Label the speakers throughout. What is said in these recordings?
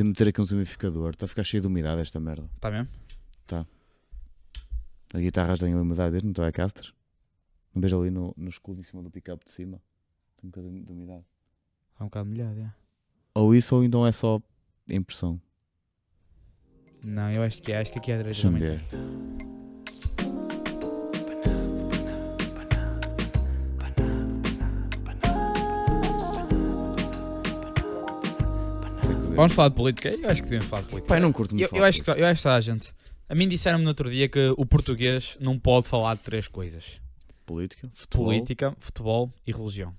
Speaker 1: Tenho de meter aqui um umidificador. Está a ficar cheio de umidade esta merda.
Speaker 2: Está mesmo?
Speaker 1: A guitarra tem umidade, vês? Não a caster. Não vejo ali no, no escudo em cima do pick-up de cima. Tem um bocadinho de umidade.
Speaker 2: Está um bocado molhado, é.
Speaker 1: Ou isso ou então é só impressão.
Speaker 2: Não, eu acho que é. Acho que aqui é a
Speaker 1: Deixa-me ver.
Speaker 2: Vamos falar de política? Eu acho que devemos falar de política.
Speaker 1: Pai, não curto muito
Speaker 2: eu, eu,
Speaker 1: falar
Speaker 2: acho que, eu acho que a gente. A mim disseram-me no outro dia que o português não pode falar de três coisas:
Speaker 1: Política, futebol.
Speaker 2: política, futebol e religião.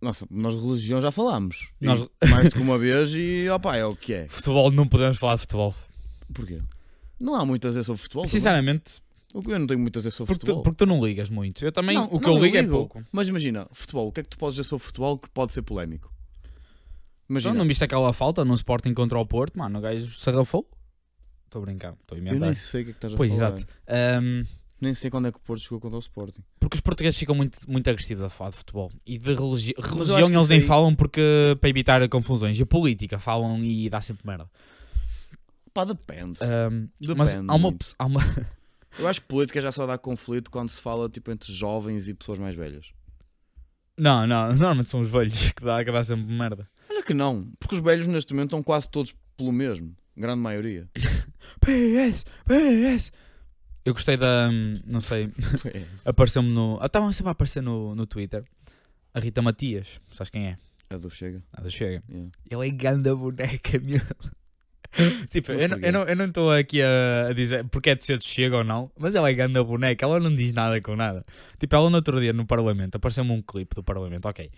Speaker 1: Nossa, nós religião já falámos.
Speaker 2: Nós-
Speaker 1: Mais do que uma vez e opá, é o que é.
Speaker 2: Futebol, não podemos falar de futebol.
Speaker 1: Porquê? Não há muito a dizer sobre futebol. também.
Speaker 2: Sinceramente,
Speaker 1: Eu não tenho muito a dizer sobre
Speaker 2: porque tu,
Speaker 1: futebol.
Speaker 2: porque tu não ligas muito. Eu também,
Speaker 1: Não,
Speaker 2: o que
Speaker 1: não,
Speaker 2: eu ligo é
Speaker 1: ligo.
Speaker 2: pouco.
Speaker 1: Mas imagina, futebol, o que é que tu podes dizer sobre futebol que pode ser polémico? Imagina,
Speaker 2: Então, não viste aquela falta no Sporting contra o Porto? Mano, o gajo se arrafou. Estou a brincar, estou a
Speaker 1: eu
Speaker 2: inventar.
Speaker 1: nem sei o que é que estás a
Speaker 2: Pois,
Speaker 1: falar.
Speaker 2: exato. Ahm,
Speaker 1: Nem sei quando é que o Porto jogou contra o Sporting.
Speaker 2: porque os portugueses ficam muito, muito agressivos a falar de futebol. E de religi
Speaker 1: eu
Speaker 2: religião eles nem
Speaker 1: aí-
Speaker 2: falam porque para evitar confusões. E política falam e dá sempre merda.
Speaker 1: Pá, depende.
Speaker 2: Ahm,
Speaker 1: Depende
Speaker 2: mas há uma, há uma.
Speaker 1: Eu acho que política já só dá conflito quando se fala tipo entre jovens e pessoas mais velhas.
Speaker 2: Não, não, normalmente são os velhos que dá, que dá sempre merda.
Speaker 1: Olha que não, porque os velhos neste momento estão quase todos pelo mesmo. Grande maioria.
Speaker 2: PS, PS. Eu gostei da. hum, Não sei. Apareceu-me no. ah, Estavam sempre a aparecer no, no Twitter. A Rita Matias. Sabes quem é?
Speaker 1: A do Chega.
Speaker 2: A do Chega.
Speaker 1: yeah.
Speaker 2: Ele é ganda boneca, meu. tipo, eu não- eu não eu não estou aqui a, a dizer porque é de ser de Chega ou não, mas ela é ganda boneca, ela não diz nada com nada. Tipo, ela no outro dia no Parlamento, apareceu-me um clipe do Parlamento, ok.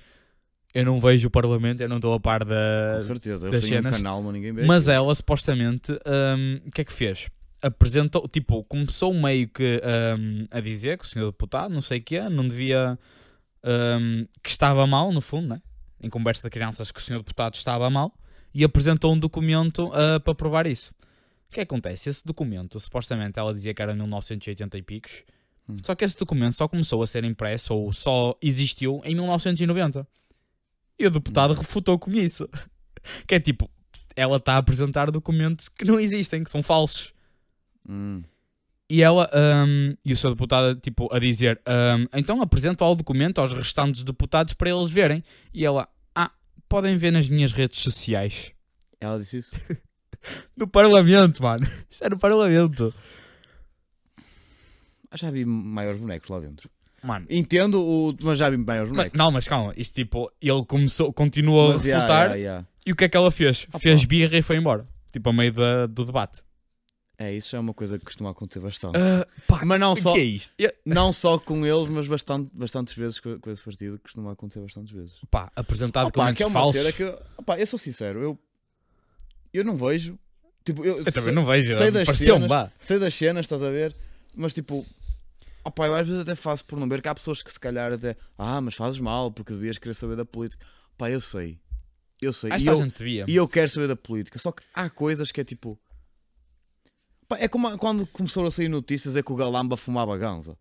Speaker 2: Eu não vejo o Parlamento, eu não estou a par da.
Speaker 1: Com certeza.
Speaker 2: das
Speaker 1: têm um
Speaker 2: cenas.
Speaker 1: canal, mas ninguém vê.
Speaker 2: Mas ela supostamente, hum, o que é que fez? Apresentou, tipo, começou meio que hum, a dizer que o senhor deputado, não sei o que não devia. hum, que estava mal, no fundo, né? Em conversa de crianças, que o senhor deputado estava mal e apresentou um documento ah, para provar isso. O que é que acontece? Esse documento, supostamente ela dizia que era 1980 e picos,
Speaker 1: Hum.
Speaker 2: só que esse documento só começou a ser impresso ou só existiu em 1990. E o deputado
Speaker 1: Hum.
Speaker 2: refutou com isso. Que é tipo, ela está a apresentar documentos que não existem, que são falsos.
Speaker 1: Hum.
Speaker 2: E ela, hum, e o seu deputado, tipo, a dizer: hum, então apresento ao documento aos restantes deputados para eles verem. E ela, ah, podem ver nas minhas redes sociais.
Speaker 1: Ela disse isso.
Speaker 2: No Parlamento, mano. Isto é no Parlamento.
Speaker 1: Já vi maiores bonecos lá dentro.
Speaker 2: Mano.
Speaker 1: Entendo, o... mas já vi maiores
Speaker 2: Mas-
Speaker 1: bonecos.
Speaker 2: não, mas calma, isto tipo, ele começou, continuou
Speaker 1: Mas,
Speaker 2: a
Speaker 1: yeah,
Speaker 2: refutar
Speaker 1: yeah, yeah.
Speaker 2: e o que é que ela fez?
Speaker 1: Ah,
Speaker 2: fez
Speaker 1: pá.
Speaker 2: birra e foi embora. Tipo, a meio da- do debate.
Speaker 1: É, isso é uma coisa que costuma acontecer bastante.
Speaker 2: Ah, pá,
Speaker 1: mas não só,
Speaker 2: que é isto?
Speaker 1: Não só com eles, mas bastante, bastantes vezes com, com esse partido. Costuma acontecer bastantes vezes.
Speaker 2: Pá, apresentar
Speaker 1: Opa,
Speaker 2: documentos
Speaker 1: que é
Speaker 2: falsos.
Speaker 1: cena que eu, opa, eu sou sincero, eu, eu não vejo. Tipo, eu,
Speaker 2: Eu também
Speaker 1: sei,
Speaker 2: não vejo.
Speaker 1: sei das cenas. sei das cenas, estás a ver? Mas tipo, opa, eu às vezes até faço por não ver que há pessoas que se calhar até, ah, mas fazes mal porque devias querer saber da política. Pá, eu sei, eu sei. E eu,
Speaker 2: gente devia.
Speaker 1: e eu quero saber da política. Só que há coisas que é tipo. Pá, é como quando começou a sair notícias é que o Galamba fumava ganza.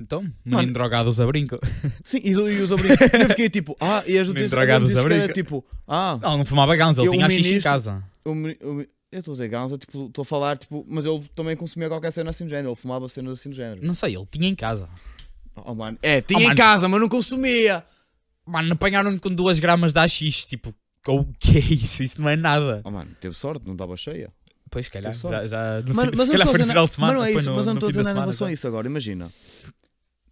Speaker 2: Então, menino drogado usa brinco.
Speaker 1: Sim, e, e os abrigos. E eu fiquei tipo, ah, e as notícias,
Speaker 2: dragados
Speaker 1: as notícias que era
Speaker 2: abriga.
Speaker 1: tipo, ah,
Speaker 2: Não, não fumava ganza, ele tinha a xixi em casa.
Speaker 1: o o eu estou a dizer ganza, tipo, estou a falar, tipo, mas ele também consumia qualquer cena assim do género, ele fumava cenas assim do género.
Speaker 2: Não sei, ele tinha em casa.
Speaker 1: Oh, mano. É, tinha
Speaker 2: Oh,
Speaker 1: em
Speaker 2: mano.
Speaker 1: casa, mas não consumia.
Speaker 2: Mano, apanharam-no com 2 gramas de AX. Tipo, o que é isso? Isso não é nada.
Speaker 1: Oh, mano, teve sorte, não estava cheia.
Speaker 2: Pois, se calhar.
Speaker 1: Teve sorte.
Speaker 2: Já, já, no
Speaker 1: Mano,
Speaker 2: fim,
Speaker 1: mas
Speaker 2: se
Speaker 1: eu
Speaker 2: calhar
Speaker 1: não
Speaker 2: foi
Speaker 1: estou a
Speaker 2: no final de semana.
Speaker 1: mas não é
Speaker 2: foi
Speaker 1: isso,
Speaker 2: no,
Speaker 1: mas eu não
Speaker 2: no
Speaker 1: estou a
Speaker 2: fim
Speaker 1: dizer
Speaker 2: da
Speaker 1: nada em
Speaker 2: semana,
Speaker 1: relação a isso agora, imagina.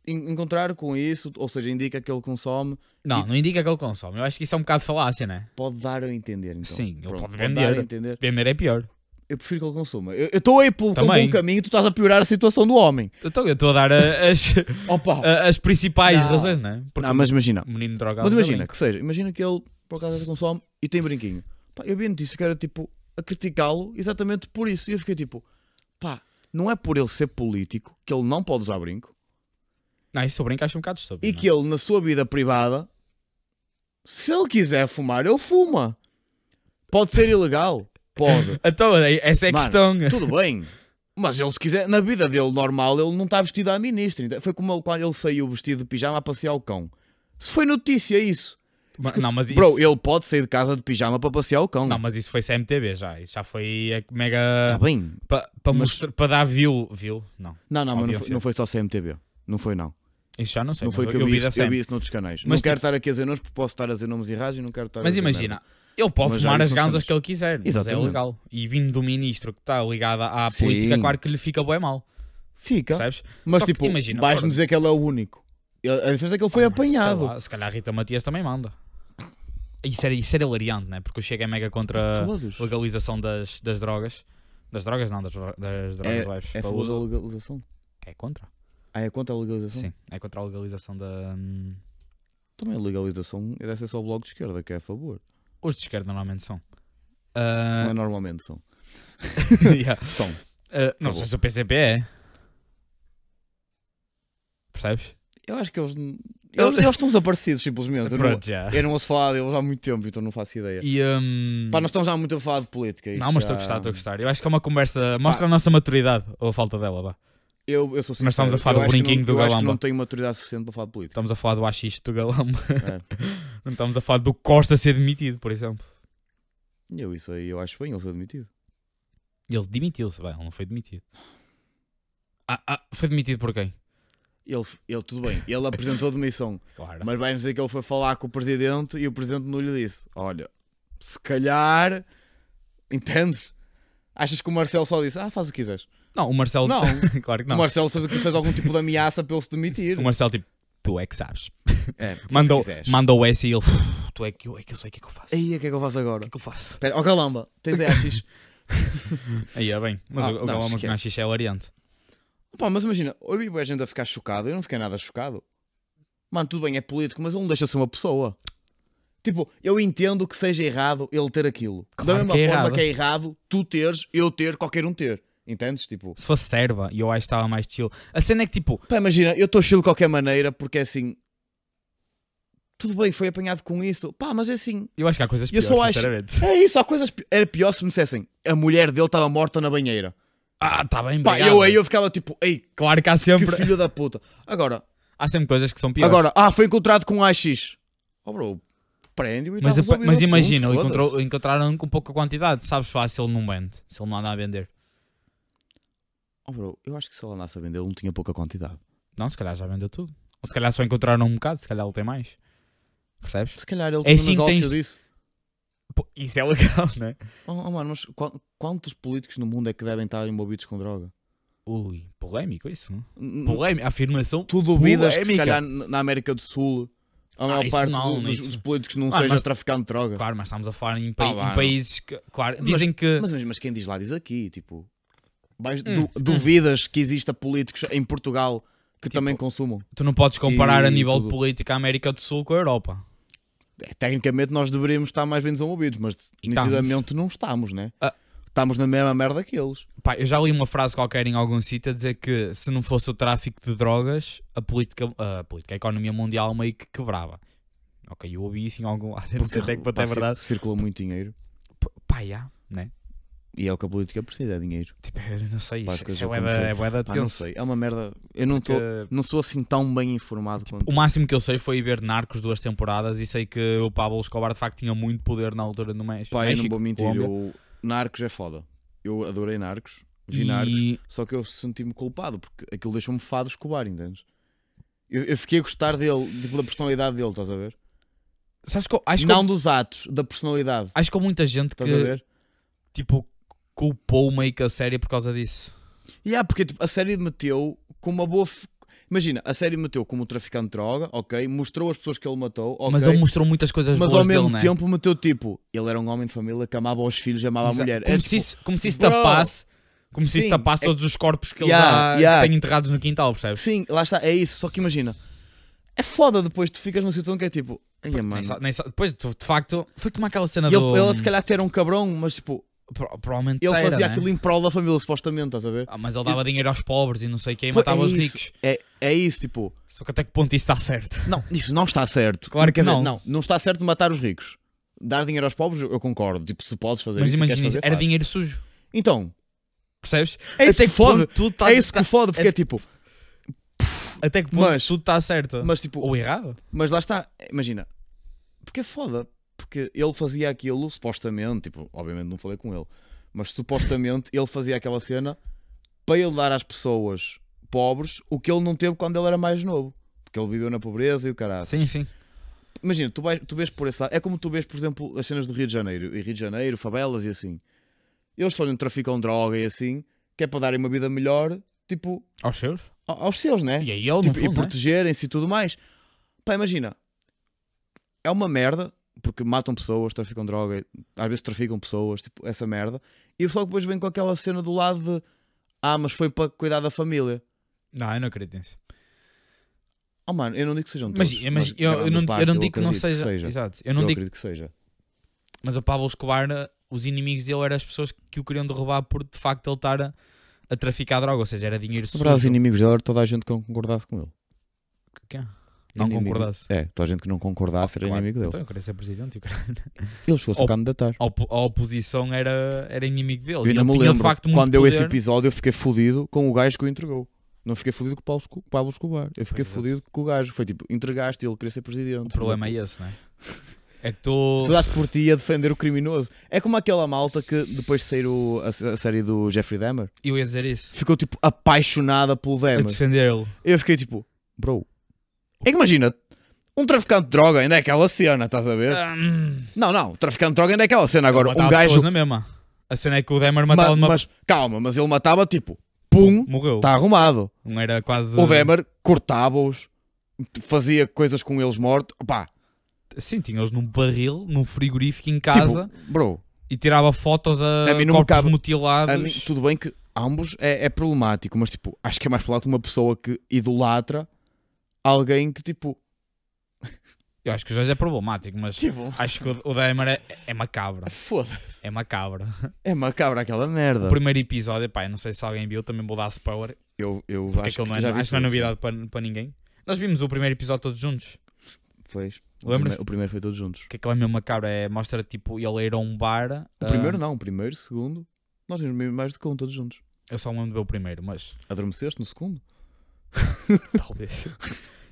Speaker 1: En- Encontrar com isso, ou seja, indica que ele consome,
Speaker 2: Não, não indica que ele consome. Eu acho que isso é um bocado falácia, né?
Speaker 1: pode dar a entender. Então.
Speaker 2: Sim, ele pode
Speaker 1: dar a
Speaker 2: vender.
Speaker 1: entender.
Speaker 2: Vender é pior.
Speaker 1: Eu prefiro que ele consuma. Eu estou aí pelo um
Speaker 2: Também.
Speaker 1: bom caminho e tu estás a piorar a situação do homem.
Speaker 2: Então eu estou a dar as, a- as principais
Speaker 1: Não.
Speaker 2: razões, né? Porque
Speaker 1: não, mas imagina.
Speaker 2: o menino drogado
Speaker 1: Mas
Speaker 2: usa
Speaker 1: imagina, que seja, imagina que ele por acaso consome e tem brinquinho. Pá, eu vi a notícia que era tipo a criticá-lo exatamente por isso. E eu fiquei tipo, pá, não é por ele ser político que ele não pode usar brinco
Speaker 2: Não, isso o brinco acho um bocado estúpido.
Speaker 1: e
Speaker 2: é?
Speaker 1: que ele na sua vida privada, se ele quiser fumar, ele fuma. Pode ser ilegal? Pode.
Speaker 2: Então, essa é a questão.
Speaker 1: Tudo bem. Mas ele, se quiser, na vida dele normal, ele não está vestido à ministra. Então, Foi como ele, quando ele saiu vestido de pijama a passear o cão. Se foi notícia isso.
Speaker 2: Ma- Não, mas isso,
Speaker 1: Bro, ele pode sair de casa de pijama para passear o cão.
Speaker 2: não, mas isso foi CMTV já. Isso já foi é, mega.
Speaker 1: Tá bem.
Speaker 2: Para
Speaker 1: Mas-
Speaker 2: mostrar- para dar view. View? Não.
Speaker 1: Não, não, mas não foi, não foi só CMTV. Não foi, não.
Speaker 2: Isso já não sei.
Speaker 1: não foi que eu,
Speaker 2: eu
Speaker 1: vi, isso, eu vi isso noutros canais.
Speaker 2: Mas
Speaker 1: não quero
Speaker 2: tipo-
Speaker 1: estar aqui a dizer nomes porque posso estar a dizer nomes errados e não quero estar
Speaker 2: Mas imagina,
Speaker 1: merda.
Speaker 2: ele pode
Speaker 1: Mas
Speaker 2: fumar as ganzas que ele quiser, mas é
Speaker 1: Exatamente.
Speaker 2: legal. E vindo do ministro que está ligado à
Speaker 1: Sim.
Speaker 2: política, claro que lhe fica bem mal.
Speaker 1: Fica.
Speaker 2: Percebes?
Speaker 1: Mas
Speaker 2: Só
Speaker 1: tipo,
Speaker 2: imagina,
Speaker 1: vais-me dizer que ele é o único. A diferença é que ele foi
Speaker 2: Sei
Speaker 1: apanhado.
Speaker 2: lá, se calhar a Rita Matias também manda. Isso era, isso era hilariante, né? Porque o Chega é mega contra a legalização das, das drogas. Das drogas não, das, das drogas
Speaker 1: É,
Speaker 2: leves.
Speaker 1: é a favor da legalização.
Speaker 2: É contra.
Speaker 1: Ah, é contra a legalização?
Speaker 2: Sim, é contra a legalização da. hum,
Speaker 1: Também a legalização deve ser só o bloco de esquerda que é a favor.
Speaker 2: Os de esquerda normalmente são.
Speaker 1: Não
Speaker 2: Ah,
Speaker 1: é normalmente são.
Speaker 2: yeah.
Speaker 1: São.
Speaker 2: Ah, não sei se o PCP é. Percebes?
Speaker 1: Eu acho que eles. Eles, eles estão desaparecidos, simplesmente. Eu não,
Speaker 2: Pronto, já.
Speaker 1: eu não ouço falar deles há muito tempo, então não faço ideia.
Speaker 2: E, hum,
Speaker 1: Pá, nós estamos já muito a falar de política.
Speaker 2: Não, mas estou a
Speaker 1: já-
Speaker 2: gostar, estou a gostar. Eu acho que é uma conversa. Mostra a nossa maturidade ou a falta dela, vá.
Speaker 1: Eu, eu sou sincero.
Speaker 2: Nós estamos a falar
Speaker 1: eu
Speaker 2: do brinquinho
Speaker 1: não,
Speaker 2: do
Speaker 1: Eu acho que
Speaker 2: Galamba.
Speaker 1: não tenho maturidade suficiente para falar de política.
Speaker 2: Estamos a falar do AX do Galamba.
Speaker 1: É.
Speaker 2: Não estamos a falar do Costa ser demitido, por exemplo.
Speaker 1: Eu, isso aí, eu acho bem ele ser demitido.
Speaker 2: Ele demitiu-se, bem, ele não foi demitido. Ah, ah, foi demitido por quem?
Speaker 1: Ele, ele, tudo bem, ele apresentou a demissão,
Speaker 2: Claro.
Speaker 1: mas vai dizer que ele foi falar com o presidente e o presidente não lhe disse: Olha, se calhar, entendes? Achas que o Marcelo só disse: Ah, faz o que quiseres?
Speaker 2: Não, o Marcelo.
Speaker 1: Não.
Speaker 2: claro que
Speaker 1: O
Speaker 2: não.
Speaker 1: Marcelo fez, algum tipo de ameaça para ele se demitir.
Speaker 2: O Marcelo, tipo, tu é que sabes.
Speaker 1: É, o
Speaker 2: Mandou, mandou essa e ele, tu é que eu, é que eu sei o que é que eu faço. O
Speaker 1: Aí, o que é que eu faço agora?
Speaker 2: que é que eu faço?
Speaker 1: Espera, ó Galamba, tens AX?
Speaker 2: Aí é bem, mas
Speaker 1: Ah,
Speaker 2: o, o
Speaker 1: não,
Speaker 2: Galamba com. AX é hilariante.
Speaker 1: Pá, mas imagina, eu vi a gente a ficar chocado, eu não fiquei nada chocado. Mano, tudo bem, é político, mas ele não deixa de ser uma pessoa. Tipo, eu entendo que seja errado ele ter aquilo. da
Speaker 2: Claro
Speaker 1: mesma
Speaker 2: que é
Speaker 1: forma
Speaker 2: errado.
Speaker 1: que é errado tu teres, eu ter, qualquer um ter. Entendes? Tipo,
Speaker 2: Se fosse serva, e eu acho que estava mais chill. A cena é que, tipo,
Speaker 1: pá, imagina, eu estou chill de qualquer maneira porque é assim. Tudo bem, foi apanhado com isso. Pá, mas é assim.
Speaker 2: eu acho que há coisas
Speaker 1: Eu
Speaker 2: piores,
Speaker 1: só acho-
Speaker 2: sinceramente.
Speaker 1: É isso, há coisas. pi- Era pior se me dissessem a mulher dele estava morta na banheira.
Speaker 2: Ah, está bem,
Speaker 1: Pá, eu aí eu ficava tipo, ei,
Speaker 2: Claro que há
Speaker 1: que
Speaker 2: sempre,
Speaker 1: filho da puta. Agora,
Speaker 2: há sempre coisas que são piores.
Speaker 1: agora, ah, foi encontrado com AX. Oh, bro, e
Speaker 2: mas, mas imagina, encontrou, encontraram com pouca quantidade. Sabes fácil, ele não vende. Se ele não anda a vender.
Speaker 1: Oh, bro, eu acho que se ele andasse a vender, ele não tinha pouca quantidade.
Speaker 2: Não, se calhar já vendeu tudo. Ou se calhar só encontraram um bocado, se calhar ele tem mais. Percebes?
Speaker 1: Se calhar ele
Speaker 2: É
Speaker 1: tinha
Speaker 2: assim
Speaker 1: um negócio
Speaker 2: tens-
Speaker 1: disso.
Speaker 2: Pô, isso é legal, né?
Speaker 1: Oh, oh, mano, mas qua- quantos políticos no mundo é que devem estar envolvidos com droga?
Speaker 2: Ui, polémico isso, não? Polémico, afirmação.
Speaker 1: Tu duvidas que se
Speaker 2: Polémica.
Speaker 1: calhar na América do Sul a maior
Speaker 2: Ah,
Speaker 1: parte
Speaker 2: não,
Speaker 1: do- dos, dos políticos não
Speaker 2: Ah,
Speaker 1: seja
Speaker 2: mas-
Speaker 1: traficante de droga?
Speaker 2: Claro, mas estamos a falar em, pa-
Speaker 1: Ah,
Speaker 2: em
Speaker 1: não.
Speaker 2: países que. Claro,
Speaker 1: Mas-
Speaker 2: dizem que.
Speaker 1: Mas, mas, mas quem diz lá diz aqui, tipo, vais-
Speaker 2: Hum,
Speaker 1: du- duvidas que exista políticos em Portugal que
Speaker 2: Tipo,
Speaker 1: também consumam?
Speaker 2: Tu não podes comparar a
Speaker 1: E
Speaker 2: nível de
Speaker 1: tudo.
Speaker 2: política a América do Sul com a Europa.
Speaker 1: É, Tecnicamente nós deveríamos estar mais bem desenvolvidos, mas
Speaker 2: E
Speaker 1: nitidamente não estamos, né?
Speaker 2: Ah.
Speaker 1: Estamos na mesma merda que eles.
Speaker 2: Pá, eu já li uma frase qualquer em algum sítio a dizer que se não fosse o tráfico de drogas, a política, a, política, a economia mundial meio que quebrava. Ok, eu ouvi isso em algum sei até que
Speaker 1: pá,
Speaker 2: é verdade.
Speaker 1: Circula muito dinheiro
Speaker 2: Pá, já, né?
Speaker 1: E é o que a política precisa, é dinheiro.
Speaker 2: Tipo, eu não sei,
Speaker 1: Pá,
Speaker 2: isso, é bué da-
Speaker 1: acontecerem.
Speaker 2: é bué
Speaker 1: Pá, não sei, é uma merda. Eu não, tô,
Speaker 2: Porque
Speaker 1: não sou assim tão bem informado quanto.
Speaker 2: O máximo que eu sei foi ver Narcos duas temporadas e sei que o Pablo Escobar de facto tinha muito poder na altura no México.
Speaker 1: Pá, eu não vou mentir, eu... Narcos é foda. Eu adorei Narcos, vi Narcos,
Speaker 2: E
Speaker 1: só que eu senti-me culpado porque aquilo deixou-me fado Escobar, entendes? Eu, eu fiquei a gostar dele, tipo, da personalidade dele, estás a ver?
Speaker 2: sabes que eu acho,
Speaker 1: não
Speaker 2: que,
Speaker 1: dos atos, da personalidade,
Speaker 2: acho que há muita gente
Speaker 1: estás a
Speaker 2: que
Speaker 1: ver?
Speaker 2: tipo culpou meio que a série por causa disso.
Speaker 1: E yeah, porque tipo, a série meteu com uma boa. f- Imagina, a série meteu como traficante de droga, ok? Mostrou as pessoas que ele matou?
Speaker 2: Mas ele mostrou muitas coisas
Speaker 1: Mas
Speaker 2: boas
Speaker 1: ao mesmo
Speaker 2: dele, né?
Speaker 1: tempo meteu tipo, ele era um homem de família que amava os filhos e amava
Speaker 2: Exa-
Speaker 1: a mulher.
Speaker 2: Como,
Speaker 1: É,
Speaker 2: se
Speaker 1: tipo,
Speaker 2: como se isso
Speaker 1: bro,
Speaker 2: tapasse, como se isso
Speaker 1: sim,
Speaker 2: tapasse
Speaker 1: é-
Speaker 2: todos os corpos que ele
Speaker 1: Yeah,
Speaker 2: já
Speaker 1: yeah.
Speaker 2: tem enterrados no quintal, percebes?
Speaker 1: Sim, lá está, é isso. Só que imagina, é foda depois tu ficas numa situação que é tipo,
Speaker 2: Nem
Speaker 1: mano.
Speaker 2: nem sa- depois, de facto, foi como aquela cena
Speaker 1: E ele,
Speaker 2: do.
Speaker 1: ele se calhar até era um cabrão, mas tipo,
Speaker 2: Pro- provavelmente
Speaker 1: ele fazia
Speaker 2: né?
Speaker 1: aquilo em prol da família, supostamente, estás a ver?
Speaker 2: Ah, mas ele dava dinheiro aos pobres e não sei quem, e matava
Speaker 1: é
Speaker 2: os
Speaker 1: isso.
Speaker 2: ricos.
Speaker 1: É, é isso, tipo,
Speaker 2: Só que até que ponto isso está certo?
Speaker 1: não, isso não está certo.
Speaker 2: Claro que
Speaker 1: Quer dizer,
Speaker 2: não.
Speaker 1: não, não está certo matar os ricos. Dar dinheiro aos pobres, eu concordo. Tipo, se podes fazer
Speaker 2: Mas
Speaker 1: isso, e queres
Speaker 2: imagina, era
Speaker 1: faz.
Speaker 2: dinheiro sujo,
Speaker 1: Então,
Speaker 2: percebes?
Speaker 1: é isso
Speaker 2: até
Speaker 1: que fode.
Speaker 2: tudo tá-
Speaker 1: É isso que
Speaker 2: tá-
Speaker 1: fode, porque
Speaker 2: é-
Speaker 1: é tipo,
Speaker 2: Até que ponto
Speaker 1: Mas-
Speaker 2: tudo está certo?
Speaker 1: mas tipo,
Speaker 2: Ou errado?
Speaker 1: mas lá está, imagina, Porque é foda. Porque ele fazia aquilo, supostamente, tipo, obviamente não falei com ele, mas supostamente ele fazia aquela cena para ele dar às pessoas pobres o que ele não teve quando ele era mais novo. Porque ele viveu na pobreza e o caralho.
Speaker 2: Sim, sim.
Speaker 1: Imagina, tu, vais, tu vês por esse lado. É como tu vês, por exemplo, as cenas do Rio de Janeiro. E Rio de Janeiro, favelas e assim. Eles fazem, traficam droga e assim, que é para darem uma vida melhor, tipo,
Speaker 2: Aos seus?
Speaker 1: aos seus, né?
Speaker 2: E aí ele,
Speaker 1: Tipo, e
Speaker 2: fundo, né?
Speaker 1: protegerem-se e tudo mais. Pá, imagina. É uma merda, porque matam pessoas, traficam droga, às vezes traficam pessoas, tipo, essa merda. E o pessoal depois vem com aquela cena do lado de ah, mas foi para cuidar da família.
Speaker 2: Não, eu não acredito nisso.
Speaker 1: Oh mano, eu não digo que sejam
Speaker 2: Mas,
Speaker 1: todos.
Speaker 2: mas, eu, eu não,
Speaker 1: parte
Speaker 2: eu não
Speaker 1: eu
Speaker 2: digo que não
Speaker 1: acredito
Speaker 2: seja. Exato. Eu não
Speaker 1: Eu
Speaker 2: digo,
Speaker 1: acredito que seja.
Speaker 2: mas o Pablo Escobar, os inimigos dele eram as pessoas que o queriam derrubar por de facto ele estar a, a traficar droga, ou seja, era dinheiro
Speaker 1: verdade, os
Speaker 2: sujo.
Speaker 1: inimigos dele era toda a gente que não concordasse com ele.
Speaker 2: Que é? Não
Speaker 1: Inimigo-
Speaker 2: concordasse.
Speaker 1: É, toda a gente que não concordasse era
Speaker 2: Claro.
Speaker 1: inimigo dele.
Speaker 2: Então eu queria ser presidente. e.
Speaker 1: Ele chegou-se a candidatar.
Speaker 2: A, op- a oposição era, era inimigo deles.
Speaker 1: Eu ainda
Speaker 2: ele
Speaker 1: me lembro, quando deu esse
Speaker 2: poder.
Speaker 1: episódio, eu fiquei fodido com o gajo que o entregou. Não fiquei fodido com o Pablo Escobar. Eu fiquei
Speaker 2: é.
Speaker 1: fodido com o gajo. Foi tipo, entregaste e ele queria ser presidente.
Speaker 2: O problema é esse, não é? É que tu.
Speaker 1: Tu daste por ti a defender o criminoso. É como aquela malta que depois de sair o- a, a série do Jeffrey Dahmer
Speaker 2: Eu ia dizer isso.
Speaker 1: ficou tipo apaixonada pelo
Speaker 2: A
Speaker 1: Dahmer.
Speaker 2: defender-lo.
Speaker 1: Eu fiquei tipo, bro. É que imagina, um traficante de droga ainda é aquela cena, estás a ver?
Speaker 2: Hum,
Speaker 1: Não, não, traficante de droga ainda é aquela cena. Agora, um gajo.
Speaker 2: na mesma. A cena é que o Demer matava
Speaker 1: Ma-
Speaker 2: numa.
Speaker 1: mas calma, mas ele matava tipo, pum,
Speaker 2: Morreu.
Speaker 1: está arrumado.
Speaker 2: Não era quase.
Speaker 1: O Demer cortava-os, fazia coisas com eles mortos. Pá,
Speaker 2: Sim, tinha-os num barril, num frigorífico em casa
Speaker 1: tipo, bro,
Speaker 2: e tirava fotos a,
Speaker 1: A mim não
Speaker 2: corpos
Speaker 1: cabe-
Speaker 2: mutilados.
Speaker 1: a mim, tudo bem que ambos é, é problemático, mas tipo, acho que é mais problemático uma pessoa que idolatra alguém que tipo.
Speaker 2: Eu acho que o Jorge é problemático, mas
Speaker 1: Tipo,
Speaker 2: acho que o, o Demer é, é macabro.
Speaker 1: foda-se.
Speaker 2: É macabro.
Speaker 1: É macabra aquela merda.
Speaker 2: O primeiro episódio, pá, eu não sei se alguém viu, também vou dar spoiler.
Speaker 1: Eu, eu acho
Speaker 2: não é,
Speaker 1: já vi
Speaker 2: acho que não é
Speaker 1: tudo, sim.
Speaker 2: novidade para, para ninguém. Nós vimos o primeiro episódio todos juntos.
Speaker 1: Pois. O
Speaker 2: Lembras-te?
Speaker 1: primeiro, o primeiro foi todos juntos.
Speaker 2: Que aquilo é mesmo macabro. É, mostra tipo ele ir a um bar.
Speaker 1: O
Speaker 2: ah,
Speaker 1: primeiro não, o primeiro, o segundo. Nós vimos mais do que um todos juntos.
Speaker 2: Eu só me lembro de ver o primeiro, mas
Speaker 1: Adormeceste no segundo?
Speaker 2: talvez.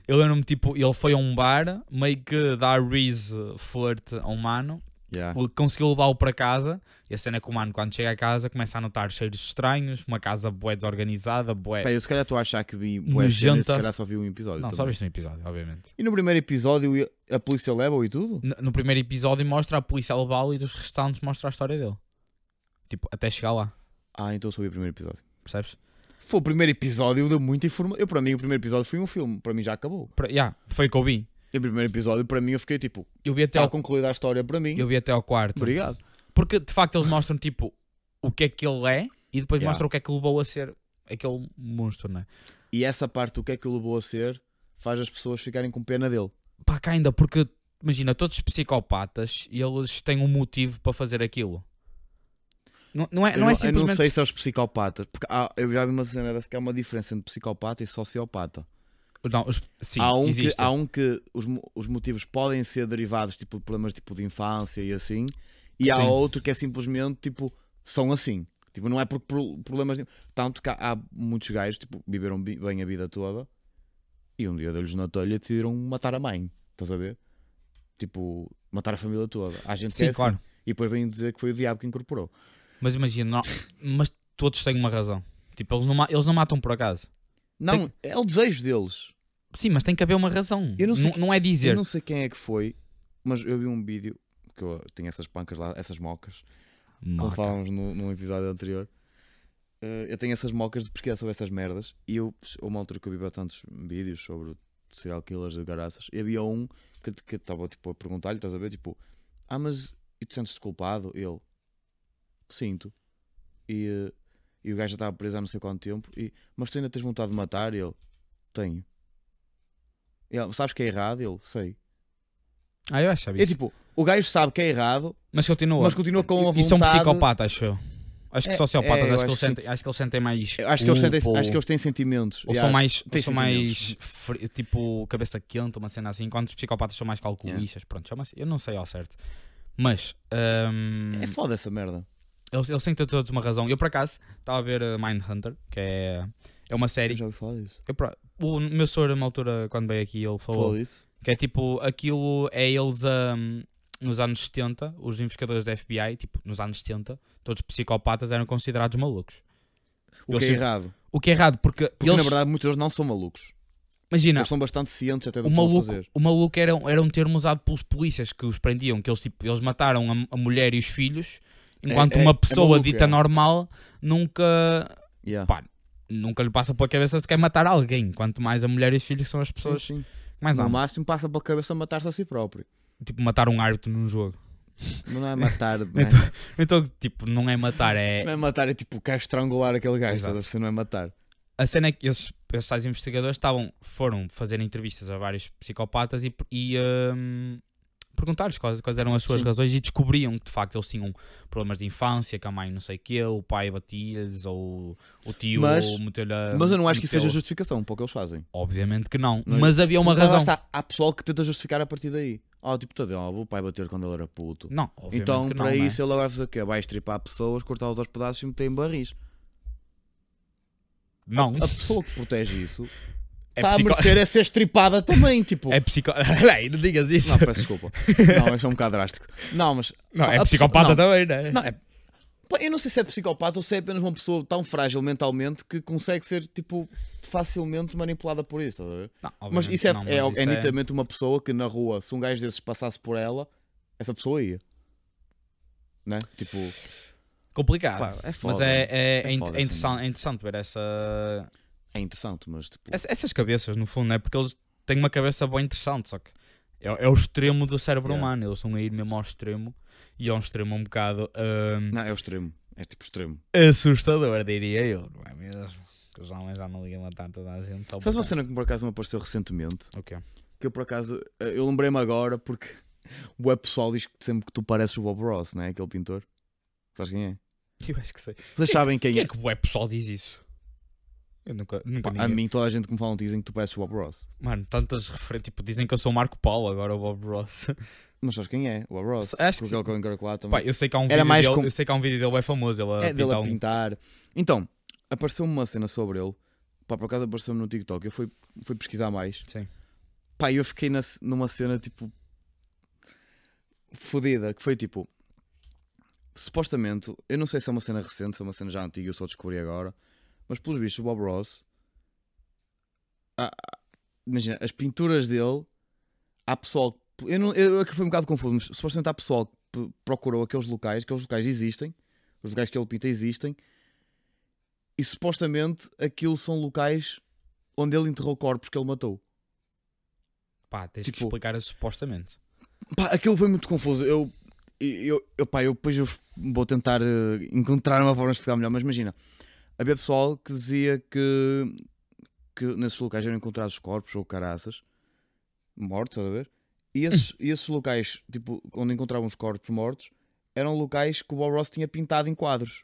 Speaker 2: Eu lembro-me, tipo, ele foi a um bar, meio que dá Reese flirt a um mano,
Speaker 1: Yeah.
Speaker 2: ele conseguiu levá-lo para casa, e a cena é que o mano, quando chega a casa, começa a notar cheiros estranhos, uma casa bué desorganizada, bué...
Speaker 1: Pá, eu se calhar estou a achar que vi bué cenas, se calhar só vi um episódio.
Speaker 2: Não, só
Speaker 1: também.
Speaker 2: viste um episódio, obviamente.
Speaker 1: E no primeiro episódio a polícia leva-o e tudo?
Speaker 2: No, no primeiro episódio mostra a polícia levá-lo e dos restantes mostra a história dele. Tipo, até chegar lá,
Speaker 1: Ah, então só vi o primeiro episódio.
Speaker 2: percebes?
Speaker 1: Foi o primeiro episódio, deu muita informação. Eu, para mim, o primeiro episódio foi um filme. Para mim já acabou.
Speaker 2: Pra, yeah, foi o que eu vi.
Speaker 1: E o primeiro episódio, para mim, eu fiquei tipo,
Speaker 2: Eu vi até
Speaker 1: está
Speaker 2: ao,
Speaker 1: concluída a história para mim.
Speaker 2: eu vi até ao quarto.
Speaker 1: Obrigado.
Speaker 2: Porque de facto eles mostram tipo o que é que ele é e depois
Speaker 1: Yeah.
Speaker 2: mostram o que é que levou a ser aquele monstro, né?
Speaker 1: E essa parte, o que é que o levou a ser, faz as pessoas ficarem com pena dele.
Speaker 2: Pá, cá ainda, porque imagina, todos os psicopatas eles têm um motivo para fazer aquilo. Não, não é, não é
Speaker 1: eu não
Speaker 2: simplesmente.
Speaker 1: sei se é os psicopatas. Porque há- eu já vi uma cena dessa que há uma diferença entre psicopata e sociopata.
Speaker 2: Não, os- sim,
Speaker 1: há, um que,
Speaker 2: existe.
Speaker 1: há um que os, os motivos podem ser derivados tipo, de problemas tipo, de infância e assim, e há
Speaker 2: Sim.
Speaker 1: outro que é simplesmente tipo, são assim. Tipo, não é porque pro- problemas. Tanto que há, há muitos gajos tipo, viveram bem a vida toda e um dia deu-lhes na telha decidiram matar a mãe. Estás a ver? Tipo, matar a família toda. Há gente que
Speaker 2: Sim,
Speaker 1: é assim.
Speaker 2: claro.
Speaker 1: E depois vêm dizer que foi o diabo que incorporou.
Speaker 2: Mas imagina, não- mas todos têm uma razão. Tipo, eles não, ma- eles não matam por acaso.
Speaker 1: Não, é o desejo deles.
Speaker 2: Sim, mas tem que haver uma razão.
Speaker 1: Eu não sei que-
Speaker 2: não é dizer.
Speaker 1: Eu não sei quem é que foi, mas eu vi um vídeo que eu tinha essas pancas lá, essas mocas. como falávamos no, num episódio anterior, eh, eu tenho essas mocas de pesquisar sobre essas merdas. E eu, houve uma altura que eu vi bastantes vídeos sobre serial killers de garaças. E havia um que que estava tipo, a perguntar-lhe: estás a ver? Tipo, ah, mas e tu sentes-te culpado? Ele, sinto. E, e o gajo já estava preso há não sei quanto tempo. E, mas tu ainda tens vontade de matar? E ele, tenho. Ele, sabes que é errado? Ele, sei.
Speaker 2: Ah, eu acho que
Speaker 1: É
Speaker 2: sabia.
Speaker 1: tipo, o gajo sabe que é errado,
Speaker 2: Mas continua.
Speaker 1: mas continua com a vontade.
Speaker 2: E são psicopatas, acho eu. Acho que
Speaker 1: É,
Speaker 2: sociopatas,
Speaker 1: é,
Speaker 2: acho, que
Speaker 1: acho
Speaker 2: eles
Speaker 1: que
Speaker 2: sentem, acho que eles sentem mais.
Speaker 1: Eu Acho que, eles sentem, acho que eles têm sentimentos.
Speaker 2: Ou
Speaker 1: Yeah.
Speaker 2: são mais,
Speaker 1: tem
Speaker 2: são mais tipo cabeça quente, uma cena assim, enquanto os psicopatas são mais calculistas. Pronto, chama-se. Eu não sei ao certo. Mas hum,
Speaker 1: É foda essa merda.
Speaker 2: Eles, eles têm todos uma razão. Eu por acaso estava a ver uh, Mindhunter, que é, é uma
Speaker 1: Eu
Speaker 2: série.
Speaker 1: já ouvi falar disso.
Speaker 2: Eu, o meu senhor, numa altura, quando veio aqui, ele falou.
Speaker 1: Falou disso?
Speaker 2: Que é tipo, aquilo é eles hum, nos anos 70, os investigadores da FBI, tipo, nos anos 70, todos psicopatas eram considerados malucos.
Speaker 1: O
Speaker 2: Eu
Speaker 1: que é errado.
Speaker 2: O que é errado, porque,
Speaker 1: Porque
Speaker 2: eles,
Speaker 1: na verdade muitos deles não são malucos.
Speaker 2: imagina,
Speaker 1: Eles são bastante cientes até do
Speaker 2: o
Speaker 1: que
Speaker 2: maluco,
Speaker 1: fazer.
Speaker 2: o maluco era, era um termo usado pelos polícias que os prendiam, que eles, tipo, eles mataram a, a mulher e os filhos, enquanto
Speaker 1: é-
Speaker 2: uma
Speaker 1: é
Speaker 2: pessoa dita
Speaker 1: é.
Speaker 2: normal nunca,
Speaker 1: Yeah.
Speaker 2: pá, nunca lhe passa pela cabeça se quer matar alguém, quanto mais a mulher e os filhos são as pessoas
Speaker 1: Sim, sim.
Speaker 2: mais
Speaker 1: no
Speaker 2: amam.
Speaker 1: máximo passa pela cabeça matar-se a si próprio.
Speaker 2: Tipo, matar um árbitro num jogo.
Speaker 1: Não é matar, né?
Speaker 2: Então, tipo, não é matar, é...
Speaker 1: não é matar, é tipo, quer estrangular aquele gajo,
Speaker 2: Exato.
Speaker 1: estás a ver? não é matar.
Speaker 2: a cena é que esses, esses tais investigadores estavam, foram fazer entrevistas a vários psicopatas e, e hum, perguntar-lhes quais, quais eram as suas
Speaker 1: Sim.
Speaker 2: razões e descobriam que de facto eles tinham problemas de infância, que a mãe não sei o quê, o pai batia-lhes ou o tio
Speaker 1: Mas-
Speaker 2: meteu-lhe a-
Speaker 1: Mas eu não acho que isso seja justificação para o que eles fazem.
Speaker 2: Obviamente que não,
Speaker 1: é-
Speaker 2: mas havia uma
Speaker 1: Mas lá
Speaker 2: razão.
Speaker 1: está, há pessoal que tenta justificar a partir daí. Oh, tipo, Tadeu, oh, o pai bateu quando ele era puto.
Speaker 2: Não, obviamente
Speaker 1: Então,
Speaker 2: que
Speaker 1: para
Speaker 2: não, né?
Speaker 1: isso, ele agora vai fazer o quê? Vai estripar pessoas, cortá-los aos pedaços e meter em barris.
Speaker 2: não.
Speaker 1: A pessoa que protege isso está
Speaker 2: psico...
Speaker 1: a merecer é ser estripada também. Tipo,
Speaker 2: é psico... Ei, não digas isso.
Speaker 1: não, peço desculpa. Não, isso é um bocado drástico. Não, mas
Speaker 2: Não, é
Speaker 1: a
Speaker 2: psicopata
Speaker 1: pessoa-
Speaker 2: também, né?
Speaker 1: Não, é... Pá, Eu não sei se é psicopata ou se é apenas uma pessoa tão frágil mentalmente que consegue ser, tipo, facilmente manipulada por isso. estás a ver?
Speaker 2: Não,
Speaker 1: Mas isso é,
Speaker 2: não,
Speaker 1: é,
Speaker 2: mas
Speaker 1: é
Speaker 2: isso
Speaker 1: nitidamente uma pessoa que na rua, se um gajo desses passasse por ela, essa pessoa ia. Né? Tipo,
Speaker 2: complicado.
Speaker 1: pá, é foda.
Speaker 2: mas é, é,
Speaker 1: É
Speaker 2: é,
Speaker 1: foda,
Speaker 2: é
Speaker 1: assim.
Speaker 2: interessante, é interessante ver essa,
Speaker 1: É interessante, mas tipo.
Speaker 2: Ess- essas cabeças, no fundo, é porque eles têm uma cabeça bem interessante, só que é, é o extremo do cérebro
Speaker 1: Yeah.
Speaker 2: humano. Eles estão a ir mesmo ao extremo e é um extremo um bocado hum,
Speaker 1: Não, é o extremo. É tipo extremo.
Speaker 2: assustador, diria eu, não é mesmo? Que os homens já não ligam a matar toda a gente. Só
Speaker 1: Sabes uma cena que por acaso me apareceu recentemente?
Speaker 2: O quê?
Speaker 1: Que eu por acaso. eh, Eu lembrei-me agora porque o web pessoal diz que sempre que tu pareces o Bob Ross, não é? Aquele pintor. Sabes quem é?
Speaker 2: Eu acho que sei.
Speaker 1: Vocês sabem quem
Speaker 2: Quem
Speaker 1: é?
Speaker 2: é que o web pessoal diz isso? Eu nunca, nunca
Speaker 1: Pá, a mim, toda a gente que me falam dizem que tu pareces o Bob Ross.
Speaker 2: Mano, tantas referências, tipo, dizem que eu sou o Marco Paulo, agora o Bob Ross.
Speaker 1: Mas sabes quem é? O Bob Ross.
Speaker 2: Acho que
Speaker 1: Porque ele com o encaracolado também.
Speaker 2: Pá, eu sei que há um
Speaker 1: Era
Speaker 2: vídeo
Speaker 1: mais
Speaker 2: dele,
Speaker 1: com-
Speaker 2: eu sei que há um vídeo dele bem famoso, ele a
Speaker 1: É dele
Speaker 2: pintar um...
Speaker 1: pintar. Então, apareceu-me uma cena sobre ele. Pá, por acaso apareceu-me no TikTok. Eu fui, fui pesquisar mais.
Speaker 2: Sim.
Speaker 1: Pá, eu fiquei na- numa cena tipo. fodida. Que foi tipo. Supostamente, eu não sei se é uma cena recente, se é uma cena já antiga, eu só descobri agora. Mas pelos bichos, o Bob Ross. ah, imagina, as pinturas dele. Há pessoal. Eu, não, eu, aqui foi um bocado confuso, mas supostamente há pessoal que procurou aqueles locais, aqueles locais existem, os locais que ele pinta existem, e supostamente aquilo são locais onde ele enterrou corpos que ele matou.
Speaker 2: Pá, tens que
Speaker 1: Tipo-
Speaker 2: explicar isso supostamente.
Speaker 1: Pá, aquilo foi muito confuso. Eu, eu, eu, pá, eu depois eu vou tentar eh, encontrar uma forma de explicar melhor, mas imagina, havia pessoal que dizia que, que nesses locais eram encontrados corpos ou caraças mortos, estás a ver? E esses, e esses locais, tipo, onde encontravam os corpos mortos, eram locais que o Bob Ross tinha pintado em quadros.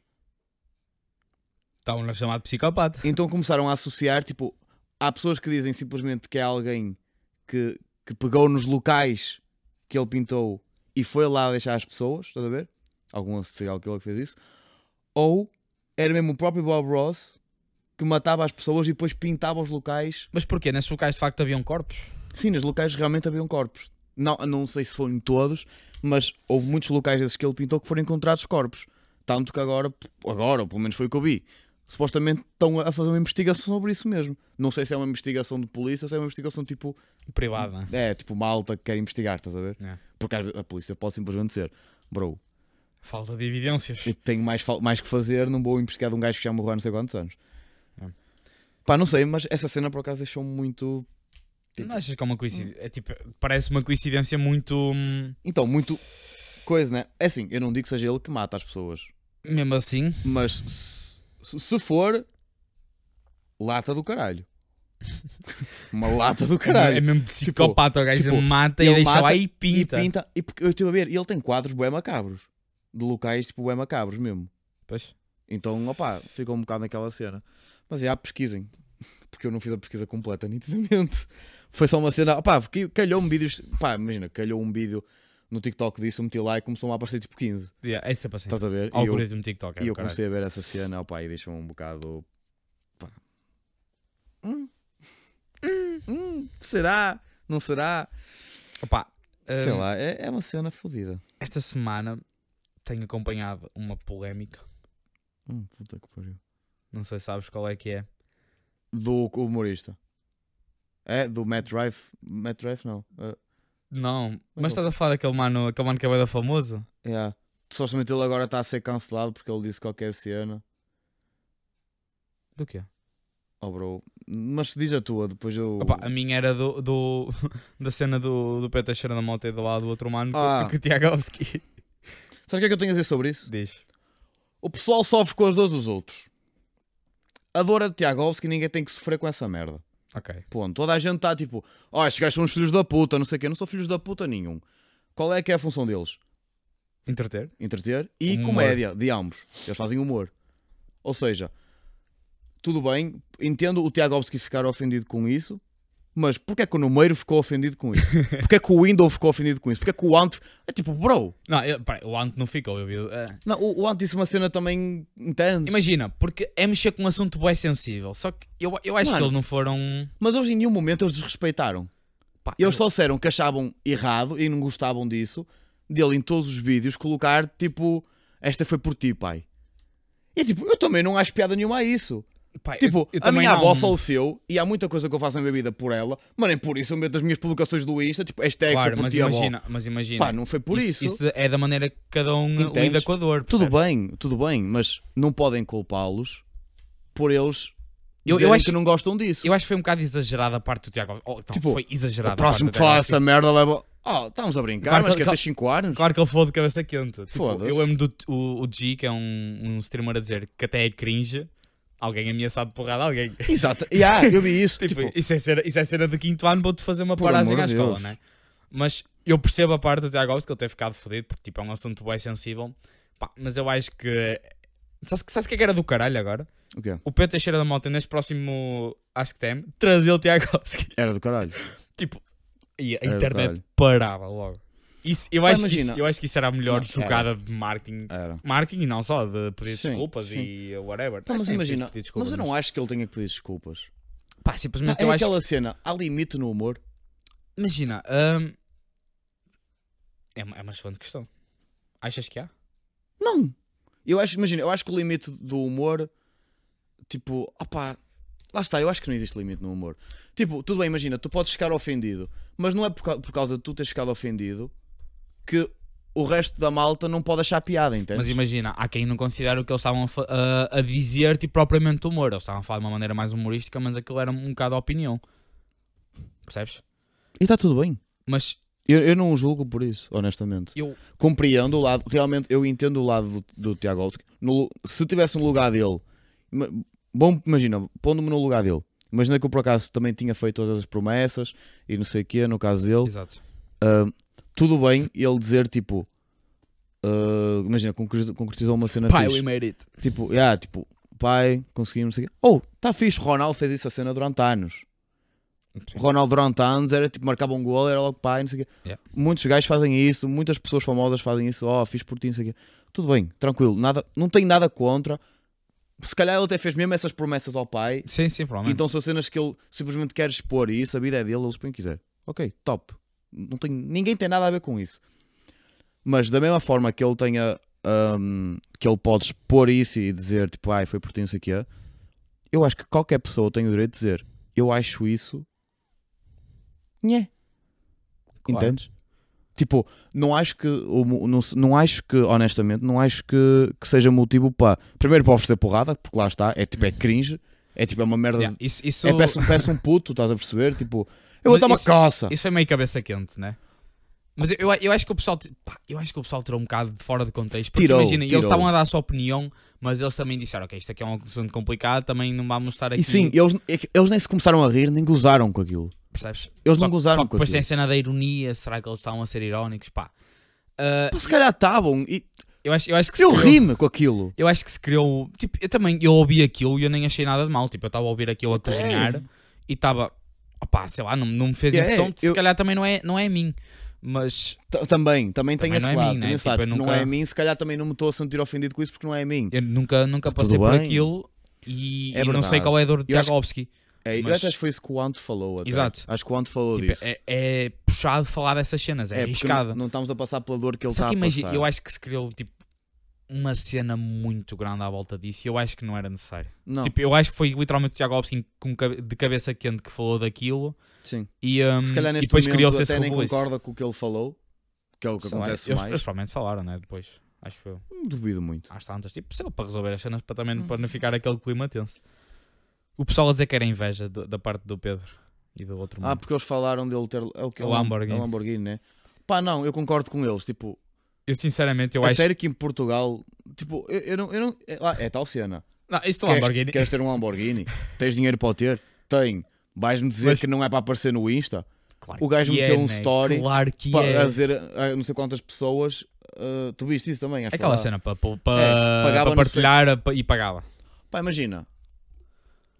Speaker 2: Estavam a chamar de psicopata.
Speaker 1: Então começaram a associar, tipo, há pessoas que dizem simplesmente que é alguém que, que pegou nos locais que ele pintou e foi lá deixar as pessoas, estás a ver? Algum serial killer que fez isso. Ou era mesmo o próprio Bob Ross que matava as pessoas e depois pintava os locais.
Speaker 2: Mas porquê? Nesses locais de facto haviam corpos?
Speaker 1: Sim, nos locais realmente haviam corpos. Não, não sei se foram todos, mas houve muitos locais desses que ele pintou que foram encontrados corpos. Tanto que agora, agora, ou pelo menos foi o que eu vi, supostamente estão a fazer uma investigação sobre isso mesmo. Não sei se é uma investigação de polícia ou se é uma investigação tipo.
Speaker 2: Privado, né?
Speaker 1: É, tipo uma alta que quer investigar, estás a ver?
Speaker 2: É.
Speaker 1: Porque a polícia pode simplesmente ser, bro,
Speaker 2: Falta de evidências.
Speaker 1: eu tenho mais, mais que fazer, não vou investigar de um gajo que já morreu há não sei quantos anos.
Speaker 2: É.
Speaker 1: Pá, não sei, mas essa cena por acaso deixou-me muito. tipo-
Speaker 2: Não achas que é uma coincidência? É tipo, parece uma coincidência muito. hum,
Speaker 1: Então, muito coisa, né? É assim, eu não digo que seja ele que mata as pessoas,
Speaker 2: Mesmo assim,
Speaker 1: mas se, se for, lata do caralho. Uma lata do
Speaker 2: é
Speaker 1: caralho.
Speaker 2: mesmo psicopata. o gajo
Speaker 1: tipo,
Speaker 2: mata e
Speaker 1: ele
Speaker 2: deixa lá
Speaker 1: mata
Speaker 2: e pinta.
Speaker 1: E pinta. E porque eu estive a ver, e ele tem quadros bué macabros. De locais tipo bué macabros mesmo.
Speaker 2: Pois.
Speaker 1: Então, opá, ficou um bocado naquela cena. Mas já, pesquisem. Porque eu não fiz a pesquisa completa, nitidamente. Foi só uma cena. Opá, que- calhou-me vídeos. Pá, imagina, calhou um vídeo no TikTok disso, eu meti lá e começou a aparecer tipo 15.
Speaker 2: Yeah, é sempre assim.
Speaker 1: Estás a ver? E eu,
Speaker 2: Algoritmo TikTok. É
Speaker 1: e eu
Speaker 2: caralho.
Speaker 1: comecei a ver essa cena, opá, e deixou-me um bocado. Pá. Hum. Hum. Hum. Será? Não será?
Speaker 2: Opa,
Speaker 1: Sei
Speaker 2: hum,
Speaker 1: lá, é, é uma cena fodida.
Speaker 2: esta semana tenho acompanhado uma polémica.
Speaker 1: Hum, puta que pariu.
Speaker 2: Não sei se sabes qual é que é.
Speaker 1: Do humorista. É, do Matt Rife. Matt Rife não. Uh,
Speaker 2: Não, mas estás a falar daquele mano, aquele mano que é da famoso?
Speaker 1: yeah. Supostamente ele agora está a ser cancelado porque ele disse qualquer cena.
Speaker 2: Do quê?
Speaker 1: Oh, bro. Mas diz a tua, depois eu.
Speaker 2: Opa, a minha era do, do- da cena do, do Pedro Teixeira da Mota e do lado do outro mano
Speaker 1: Ah.
Speaker 2: que, que o Tiagovski
Speaker 1: Sabe o que é que eu tenho a dizer sobre isso?
Speaker 2: diz.
Speaker 1: O pessoal sofre com as dores dos outros. A dor é de Tiagovski e ninguém tem que sofrer com essa merda.
Speaker 2: Ok.
Speaker 1: Ponto. Toda a gente está tipo, ó, estes gajos são os filhos da puta, não sei o quê. Não sou filhos da puta nenhum. Qual é que é a função deles?
Speaker 2: Entreter?
Speaker 1: Entreter e
Speaker 2: Humor.
Speaker 1: comédia, de ambos. Eles fazem humor. Ou seja, tudo bem, entendo o Tiagovski ficar ofendido com isso, mas porquê é que o Numeiro ficou ofendido com isso? Porquê é que o Window ficou ofendido com isso? Porquê é que o Ant... É tipo, bro,
Speaker 2: Não, eu, o Ant não ficou, eu vi. é.
Speaker 1: não, o, o Ant disse uma cena também intensa.
Speaker 2: Imagina, porque é mexer com um assunto bem sensível. Só que eu, eu acho
Speaker 1: Mano.
Speaker 2: que eles não foram.
Speaker 1: Mas eles em nenhum momento eles desrespeitaram.
Speaker 2: Pá,
Speaker 1: Eles só disseram que achavam errado e não gostavam disso, dele em todos os vídeos colocar tipo, esta foi por ti, pai. E tipo, eu também não acho piada nenhuma a isso.
Speaker 2: Eu-
Speaker 1: Tipo,
Speaker 2: eu
Speaker 1: a
Speaker 2: também
Speaker 1: minha avó
Speaker 2: não-
Speaker 1: faleceu e há muita coisa que eu faço na minha vida por ela, mas nem por isso eu meto as minhas publicações do Insta, tipo, hashtag
Speaker 2: Claro, mas
Speaker 1: ti, avó.
Speaker 2: imagina, mas imagina.
Speaker 1: Pá, não foi por isso.
Speaker 2: Isso é da maneira que cada um
Speaker 1: Entendes?
Speaker 2: lida com a dor.
Speaker 1: Tudo bem, tudo bem, mas não podem culpá-los por eles
Speaker 2: Eu- eu acho-
Speaker 1: que não gostam disso.
Speaker 2: Eu acho que foi um bocado exagrada a parte do Tiago. Oh, então,
Speaker 1: Tipo,
Speaker 2: foi exagerada.
Speaker 1: o próximo
Speaker 2: a
Speaker 1: que
Speaker 2: Tiago.
Speaker 1: essa merda leva. Oh, estamos a brincar,
Speaker 2: Claro
Speaker 1: mas
Speaker 2: que-
Speaker 1: que até 5 anos?
Speaker 2: Claro que ele falou de cabeça quente. Tipo,
Speaker 1: Foda-se.
Speaker 2: eu lembro do o, o G, que é um, um streamer a dizer que até é cringe. Alguém ameaçado de porrada alguém.
Speaker 1: Exato, yeah, eu vi isso.
Speaker 2: Tipo,
Speaker 1: tipo,
Speaker 2: isso, é cena, isso é cena de quinto ano, vou-te fazer uma paragem à escola,
Speaker 1: Deus.
Speaker 2: né? Mas eu percebo a parte do Tiago Alves que ele ter ficado fodido, porque tipo, é um assunto bem sensível. Pá, mas eu acho que. Sabes, o que é que era do caralho agora?
Speaker 1: o quê?
Speaker 2: O Pedro Teixeira da Mota, neste próximo Ask Them, trazer o Tiago Alves.
Speaker 1: Era do caralho.
Speaker 2: Tipo, e a
Speaker 1: Era
Speaker 2: internet parava logo. Isso, eu,
Speaker 1: Pá,
Speaker 2: acho que isso, eu acho que isso era a melhor
Speaker 1: Não,
Speaker 2: jogada de marketing.
Speaker 1: Era.
Speaker 2: Marketing e não só, de pedir
Speaker 1: Sim,
Speaker 2: desculpas
Speaker 1: sim.
Speaker 2: e whatever.
Speaker 1: Pá, mas
Speaker 2: é
Speaker 1: imagina, mas eu não acho que ele tenha que pedir desculpas.
Speaker 2: Pá,
Speaker 1: Pá,
Speaker 2: simplesmente
Speaker 1: é
Speaker 2: eu acho
Speaker 1: aquela cena, há limite no humor.
Speaker 2: Imagina, hum, é, uma, é uma excelente questão. Achas que há?
Speaker 1: Não. Eu acho, imagina, eu acho que o limite do humor, tipo, opá, lá está, eu acho que não existe limite no humor. Tipo, tudo bem, imagina, tu podes ficar ofendido, mas não é por, por causa de tu teres ficado ofendido que o resto da malta não pode achar piada, entende?
Speaker 2: Mas imagina, há quem não considera o que eles estavam a, a- a dizer tipo, propriamente humor. Eles estavam a falar de uma maneira mais humorística, mas aquilo era um bocado a opinião. Percebes?
Speaker 1: E está tudo bem.
Speaker 2: Mas
Speaker 1: Eu, eu não o julgo por isso, honestamente.
Speaker 2: eu.
Speaker 1: Compreendo o lado, realmente eu entendo o lado do, do Tiago Alves. No- Se tivesse no lugar dele, bom, imagina, pondo-me no lugar dele. Imagina que eu por acaso também tinha feito todas as promessas e não sei o quê, no caso dele.
Speaker 2: Exato.
Speaker 1: Ah, tudo bem ele dizer tipo. ah, imagina, concre- concretizou uma cena
Speaker 2: Pai,
Speaker 1: fixe.
Speaker 2: we made it.
Speaker 1: Tipo, yeah, tipo, pai, conseguimos, não sei o quê. Oh, tá fixe, Ronaldo fez isso a cena durante anos. Ronaldo durante anos era tipo, marcava um gol, era logo pai, não sei o quê.
Speaker 2: Yeah.
Speaker 1: Muitos gajos fazem isso, muitas pessoas famosas fazem isso, oh, fiz por ti, não sei o quê. Tudo bem, tranquilo, nada, não tenho nada contra. Se calhar ele até fez mesmo essas promessas ao pai,
Speaker 2: Sim, sim, provavelmente.
Speaker 1: então são cenas que ele simplesmente quer expor e isso, a vida é dele, ele expõe o que quiser. Ok, top. Não tem, ninguém tem nada a ver com isso. Mas da mesma forma que ele tenha hum, que ele pode expor isso e dizer tipo, ai, foi por ti, não sei o quê, eu acho que qualquer pessoa tem o direito de dizer eu acho isso. Nhé.
Speaker 2: Claro.
Speaker 1: Entendes? Tipo, não acho que, não, não acho que, honestamente, não acho que, que seja motivo para. Primeiro para oferecer porrada, porque lá está, é tipo, é cringe, é tipo, é uma merda.
Speaker 2: Yeah, isso, isso,
Speaker 1: É, parece, parece um puto, estás a perceber? Tipo, eu vou dar uma
Speaker 2: isso-
Speaker 1: caça.
Speaker 2: isso foi meio cabeça quente, né? Mas eu, eu, eu acho que o pessoal pá, eu acho que o pessoal tirou um bocado de fora de contexto. Porque
Speaker 1: Tirou,
Speaker 2: imagina,
Speaker 1: tirou.
Speaker 2: eles estavam a dar a sua opinião, mas eles também disseram, ok, isto aqui é um assunto complicado, também não vamos estar aqui.
Speaker 1: E sim, eles, é eles nem se começaram a rir, nem gozaram com aquilo.
Speaker 2: percebes?
Speaker 1: Eles
Speaker 2: Só,
Speaker 1: não gozaram
Speaker 2: só que
Speaker 1: com
Speaker 2: depois tem a
Speaker 1: aquilo.
Speaker 2: cena da ironia, será que eles estavam a ser irónicos? Pá. Ah,
Speaker 1: Pá, se calhar estavam. E
Speaker 2: eu, acho, eu acho que
Speaker 1: eu
Speaker 2: criou-
Speaker 1: ri-me com aquilo.
Speaker 2: Eu acho que se criou. Tipo, eu também eu ouvi aquilo e eu nem achei nada de mal. Tipo, eu estava a ouvir aquilo a cozinhar e estava. Opá, sei lá, não, não me fez
Speaker 1: É,
Speaker 2: impressão. Se
Speaker 1: eu-
Speaker 2: calhar também não é, não é a mim. Mas
Speaker 1: Também, também tem esse
Speaker 2: não é
Speaker 1: lado.
Speaker 2: né?
Speaker 1: esse lado.
Speaker 2: Tipo, eu nunca-
Speaker 1: Não é a mim, se calhar também não me estou a sentir ofendido com isso porque não é a mim.
Speaker 2: eu nunca, nunca
Speaker 1: Tá
Speaker 2: passei por aquilo e,
Speaker 1: É
Speaker 2: e não sei qual é a dor de
Speaker 1: Eu
Speaker 2: Tiagovski.
Speaker 1: É, eu
Speaker 2: Mas-
Speaker 1: até acho que foi isso que o Ant falou. Até.
Speaker 2: Exato.
Speaker 1: Acho que o Ant falou
Speaker 2: Tipo,
Speaker 1: disso.
Speaker 2: é, é puxado falar dessas cenas, é,
Speaker 1: porque
Speaker 2: arriscado.
Speaker 1: Não, não estamos a passar pela dor que ele
Speaker 2: Só
Speaker 1: está
Speaker 2: que
Speaker 1: a passar.
Speaker 2: eu acho que se criou tipo uma cena muito grande à volta disso e eu acho que não era necessário.
Speaker 1: Não,
Speaker 2: Tipo, eu acho que foi literalmente o Tiago Alves assim, com de cabeça quente que falou daquilo
Speaker 1: sim.
Speaker 2: e, um,
Speaker 1: Se calhar
Speaker 2: e
Speaker 1: neste
Speaker 2: depois
Speaker 1: momento
Speaker 2: criou-se esse
Speaker 1: até nem concorda com o que ele falou, que é o que
Speaker 2: Sei lá,
Speaker 1: acontece
Speaker 2: eles,
Speaker 1: mais.
Speaker 2: eles provavelmente falaram, né? Depois, acho eu.
Speaker 1: Hum, Duvido muito.
Speaker 2: Às tantas, tipo, sei lá, para resolver as cenas para também para
Speaker 1: Hum.
Speaker 2: não ficar aquele clima tenso. O pessoal a dizer que era inveja da parte do Pedro e do outro
Speaker 1: Ah,
Speaker 2: mundo.
Speaker 1: porque eles falaram dele ter. É o que?
Speaker 2: O
Speaker 1: É Lam-
Speaker 2: Lamborghini.
Speaker 1: É o Lamborghini, né? Pá, não, eu concordo com eles. Tipo,
Speaker 2: Eu sinceramente, eu
Speaker 1: a
Speaker 2: acho.
Speaker 1: sério que em Portugal. Tipo, eu, eu não. Eu não é, lá, é tal cena.
Speaker 2: Não,
Speaker 1: Queres,
Speaker 2: Lamborghini.
Speaker 1: queres ter um Lamborghini? Tens dinheiro para o ter? Tem. Vais-me dizer
Speaker 2: Mas-
Speaker 1: que não é para aparecer no Insta?
Speaker 2: Claro
Speaker 1: o gajo meteu
Speaker 2: é,
Speaker 1: um
Speaker 2: né?
Speaker 1: story
Speaker 2: Claro que
Speaker 1: Pa-
Speaker 2: é.
Speaker 1: dizer a não sei quantas pessoas. ah, tu viste isso também?
Speaker 2: Aquela cena para, para,
Speaker 1: É,
Speaker 2: para
Speaker 1: sei-
Speaker 2: partilhar pa- e pagava.
Speaker 1: Pá, imagina.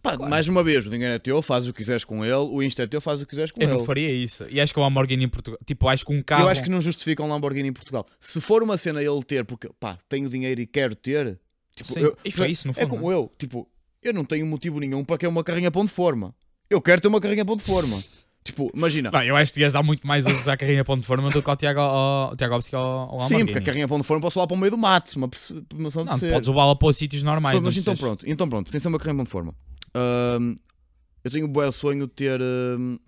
Speaker 1: Pá,
Speaker 2: Claro.
Speaker 1: mais uma vez, o dinheiro é teu, fazes o que quiseres com ele, o Insta é teu, fazes o que quiseres com
Speaker 2: Eu
Speaker 1: ele.
Speaker 2: não faria isso. E acho que o Lamborghini em Portugal. Tipo, acho que um carro.
Speaker 1: Eu acho que não justifica um Lamborghini em Portugal. Se for uma cena ele ter, porque pá, tenho dinheiro e quero ter, tipo,
Speaker 2: Sim,
Speaker 1: eu-
Speaker 2: e foi isso, no
Speaker 1: é
Speaker 2: fundo,
Speaker 1: como eu, tipo, eu não tenho motivo nenhum para querer uma carrinha pão de forma. Eu quero ter uma carrinha pão de forma. tipo, imagina.
Speaker 2: Não, eu acho que ias dar muito mais uso à carrinha ponto de forma do que ao Tiago, ao, ao Tiago que ao, ao Lamborghini.
Speaker 1: Sim, porque a carrinha pão de forma posso lá para o meio do mato, uma pessoa- uma pessoa
Speaker 2: Não, podes levá-la para os sítios normais.
Speaker 1: Mas
Speaker 2: não
Speaker 1: então pronto, então pronto, sem ser uma carrinha pão de forma. Eu tenho o bom sonho de ter ahm,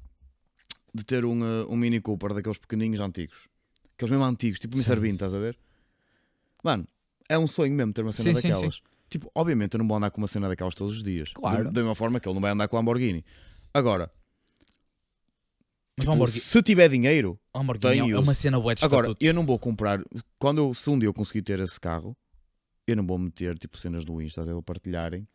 Speaker 1: de ter um, ah, um Mini Cooper daqueles pequenininhos antigos. Aqueles mesmo antigos, tipo o
Speaker 2: Sim.
Speaker 1: Mr. Bean, estás a ver? Mano, é um sonho mesmo ter uma cena
Speaker 2: Sim, sim,
Speaker 1: daquelas. Tipo, obviamente eu não vou andar com uma cena daquelas todos os dias.
Speaker 2: Claro.
Speaker 1: Da, da mesma forma que ele não vai andar com Lamborghini. Agora, tipo,
Speaker 2: Lamborghini,
Speaker 1: se tiver dinheiro, tenho
Speaker 2: é uma cena boa de
Speaker 1: agora, eu não vou comprar. Quando eu, se um dia eu conseguir ter esse carro, eu não vou meter tipo cenas do Insta eu partilharem,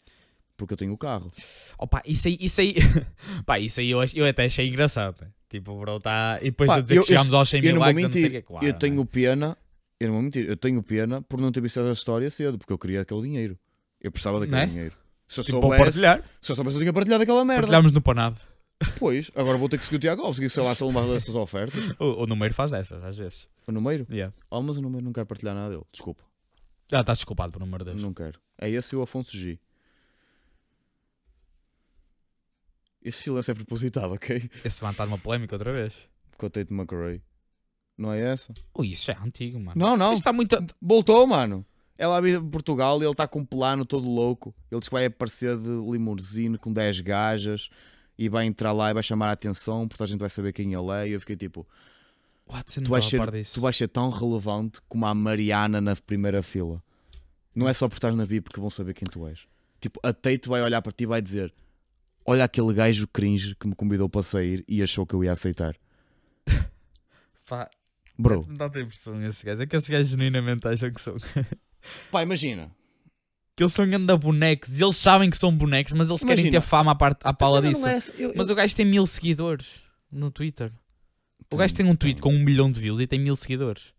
Speaker 1: porque eu tenho o carro.
Speaker 2: Opa, isso aí, isso aí, pá, isso aí eu, eu até achei engraçado. né? Tipo, bro, tá. E depois
Speaker 1: Pá,
Speaker 2: de dizer
Speaker 1: eu-
Speaker 2: que chegámos aos 100
Speaker 1: Eu
Speaker 2: mil likes, eu não sei o
Speaker 1: mentir,
Speaker 2: que, claro,
Speaker 1: eu tenho
Speaker 2: né?
Speaker 1: pena, eu não vou mentir, eu tenho pena por não ter visto essa história cedo, porque eu queria aquele dinheiro. Eu precisava daquele
Speaker 2: Né?
Speaker 1: dinheiro. Se eu
Speaker 2: Tipo,
Speaker 1: soubesse,
Speaker 2: partilhar.
Speaker 1: se eu soubesse, eu tinha partilhado aquela merda.
Speaker 2: Partilhámos no Panado.
Speaker 1: Pois, agora vou ter que seguir o Tiago Alves, sei lá se ele me dá essas ofertas.
Speaker 2: O, o número faz dessas, às vezes.
Speaker 1: O número?
Speaker 2: Yeah.
Speaker 1: Oh, mas o número não quero partilhar nada dele. Desculpa,
Speaker 2: Já está desculpado, por número de Deus.
Speaker 1: não quero. É esse e o Afonso G. Este silêncio é propositado, ok?
Speaker 2: Esse vai estar numa polémica outra vez.
Speaker 1: Com a Tate McRae. Não é essa?
Speaker 2: Ui, isso já é antigo, mano.
Speaker 1: Não, não.
Speaker 2: Isto está muito.
Speaker 1: Voltou, mano. Ela vive em Portugal e ele está com um plano todo louco. Ele diz que vai aparecer de limusine com 10 gajas e vai entrar lá e vai chamar a atenção, porque a gente vai saber quem ele é. E eu fiquei tipo,
Speaker 2: What?
Speaker 1: Tu vais, ser, tu vais ser tão relevante como a Mariana na primeira fila. Não é só por estar na VIP que vão saber quem tu és. Tipo, a Tate vai olhar para ti e vai dizer: Olha aquele gajo cringe que me convidou para sair e achou que eu ia aceitar.
Speaker 2: Pá,
Speaker 1: Bro,
Speaker 2: não dá impressão esses gajos. É que esses gajos genuinamente acham que são.
Speaker 1: pá, imagina.
Speaker 2: que eles são ganda bonecos. E eles sabem que são bonecos, mas eles querem
Speaker 1: Imagina.
Speaker 2: ter fama à, parte, à pala
Speaker 1: A
Speaker 2: disso.
Speaker 1: é. Eu-
Speaker 2: Mas
Speaker 1: eu-
Speaker 2: o gajo tem mil seguidores no Twitter. O gajo tem um tweet com um milhão de views e tem mil seguidores.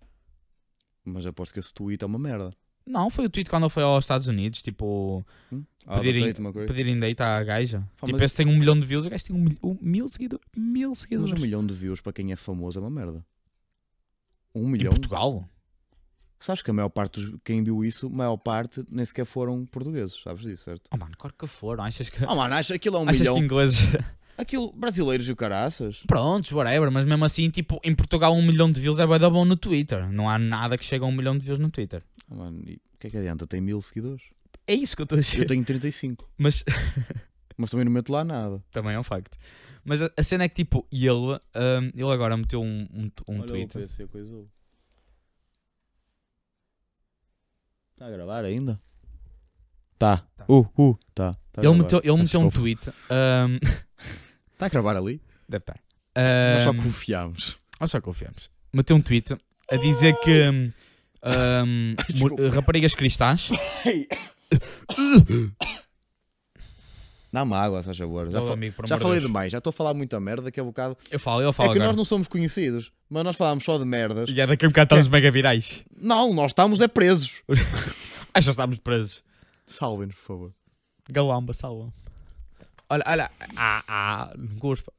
Speaker 1: Mas aposto que esse tweet é uma merda.
Speaker 2: Não, foi o tweet quando foi aos Estados Unidos, tipo,
Speaker 1: Hum? Ah,
Speaker 2: pedirem,
Speaker 1: McRae.
Speaker 2: pedirem date à gaja. Tipo,
Speaker 1: mas-
Speaker 2: esse tem um milhão de views, o gajo tem um, mil- um mil seguidores. Mil
Speaker 1: Mas
Speaker 2: seguidores.
Speaker 1: um milhão de views para quem é famoso é uma merda. Um
Speaker 2: Em
Speaker 1: milhão?
Speaker 2: Portugal?
Speaker 1: Sabes que a maior parte dos quem viu isso, a maior parte nem sequer foram portugueses, sabes disso, certo?
Speaker 2: Oh mano, claro que foram. Achas que,
Speaker 1: Ah, mano, acha aquilo é um
Speaker 2: achas
Speaker 1: milhão.
Speaker 2: que ingleses.
Speaker 1: Aquilo, brasileiros e o caraças.
Speaker 2: Prontos, whatever, mas mesmo assim, tipo, em Portugal um milhão de views é bué da bom no Twitter. Não há nada que chegue a um milhão de views no Twitter.
Speaker 1: Ah, mano, e o que é que adianta? Tem mil seguidores.
Speaker 2: É isso que eu estou a
Speaker 1: Eu
Speaker 2: dizer.
Speaker 1: tenho 35.
Speaker 2: Mas
Speaker 1: Mas também não meto lá nada.
Speaker 2: também é um facto. Mas a, a cena é que, tipo, ele, hum, ele agora meteu um, um, um tweet.
Speaker 1: PC coisou. Está a gravar ainda? Tá.
Speaker 2: Tá.
Speaker 1: Uh, uh, tá. tá
Speaker 2: Ele meteu, ele
Speaker 1: Peço
Speaker 2: meteu um tweet. hum,
Speaker 1: Está a gravar ali?
Speaker 2: deve estar.
Speaker 1: Nós só confiamos.
Speaker 2: Nós só confiamos. Meteu um tweet a dizer que
Speaker 1: Desculpa.
Speaker 2: mu- raparigas cristãs.
Speaker 1: Dá-me água, faz favor. Já,
Speaker 2: Oh,
Speaker 1: fa-
Speaker 2: amigo, por
Speaker 1: já
Speaker 2: amor de
Speaker 1: falei
Speaker 2: Deus.
Speaker 1: demais, já estou a falar muita merda daqui a bocado.
Speaker 2: Eu falo, eu
Speaker 1: É
Speaker 2: falo
Speaker 1: que
Speaker 2: agora.
Speaker 1: nós não somos conhecidos, mas nós falamos só de merdas.
Speaker 2: E é daqui a um bocado estamos mega virais.
Speaker 1: Não, nós estamos é presos.
Speaker 2: Acho que estamos presos.
Speaker 1: Salvem-nos, por favor.
Speaker 2: Galamba, salva. Olha, olha. Ah, ah, cuspa.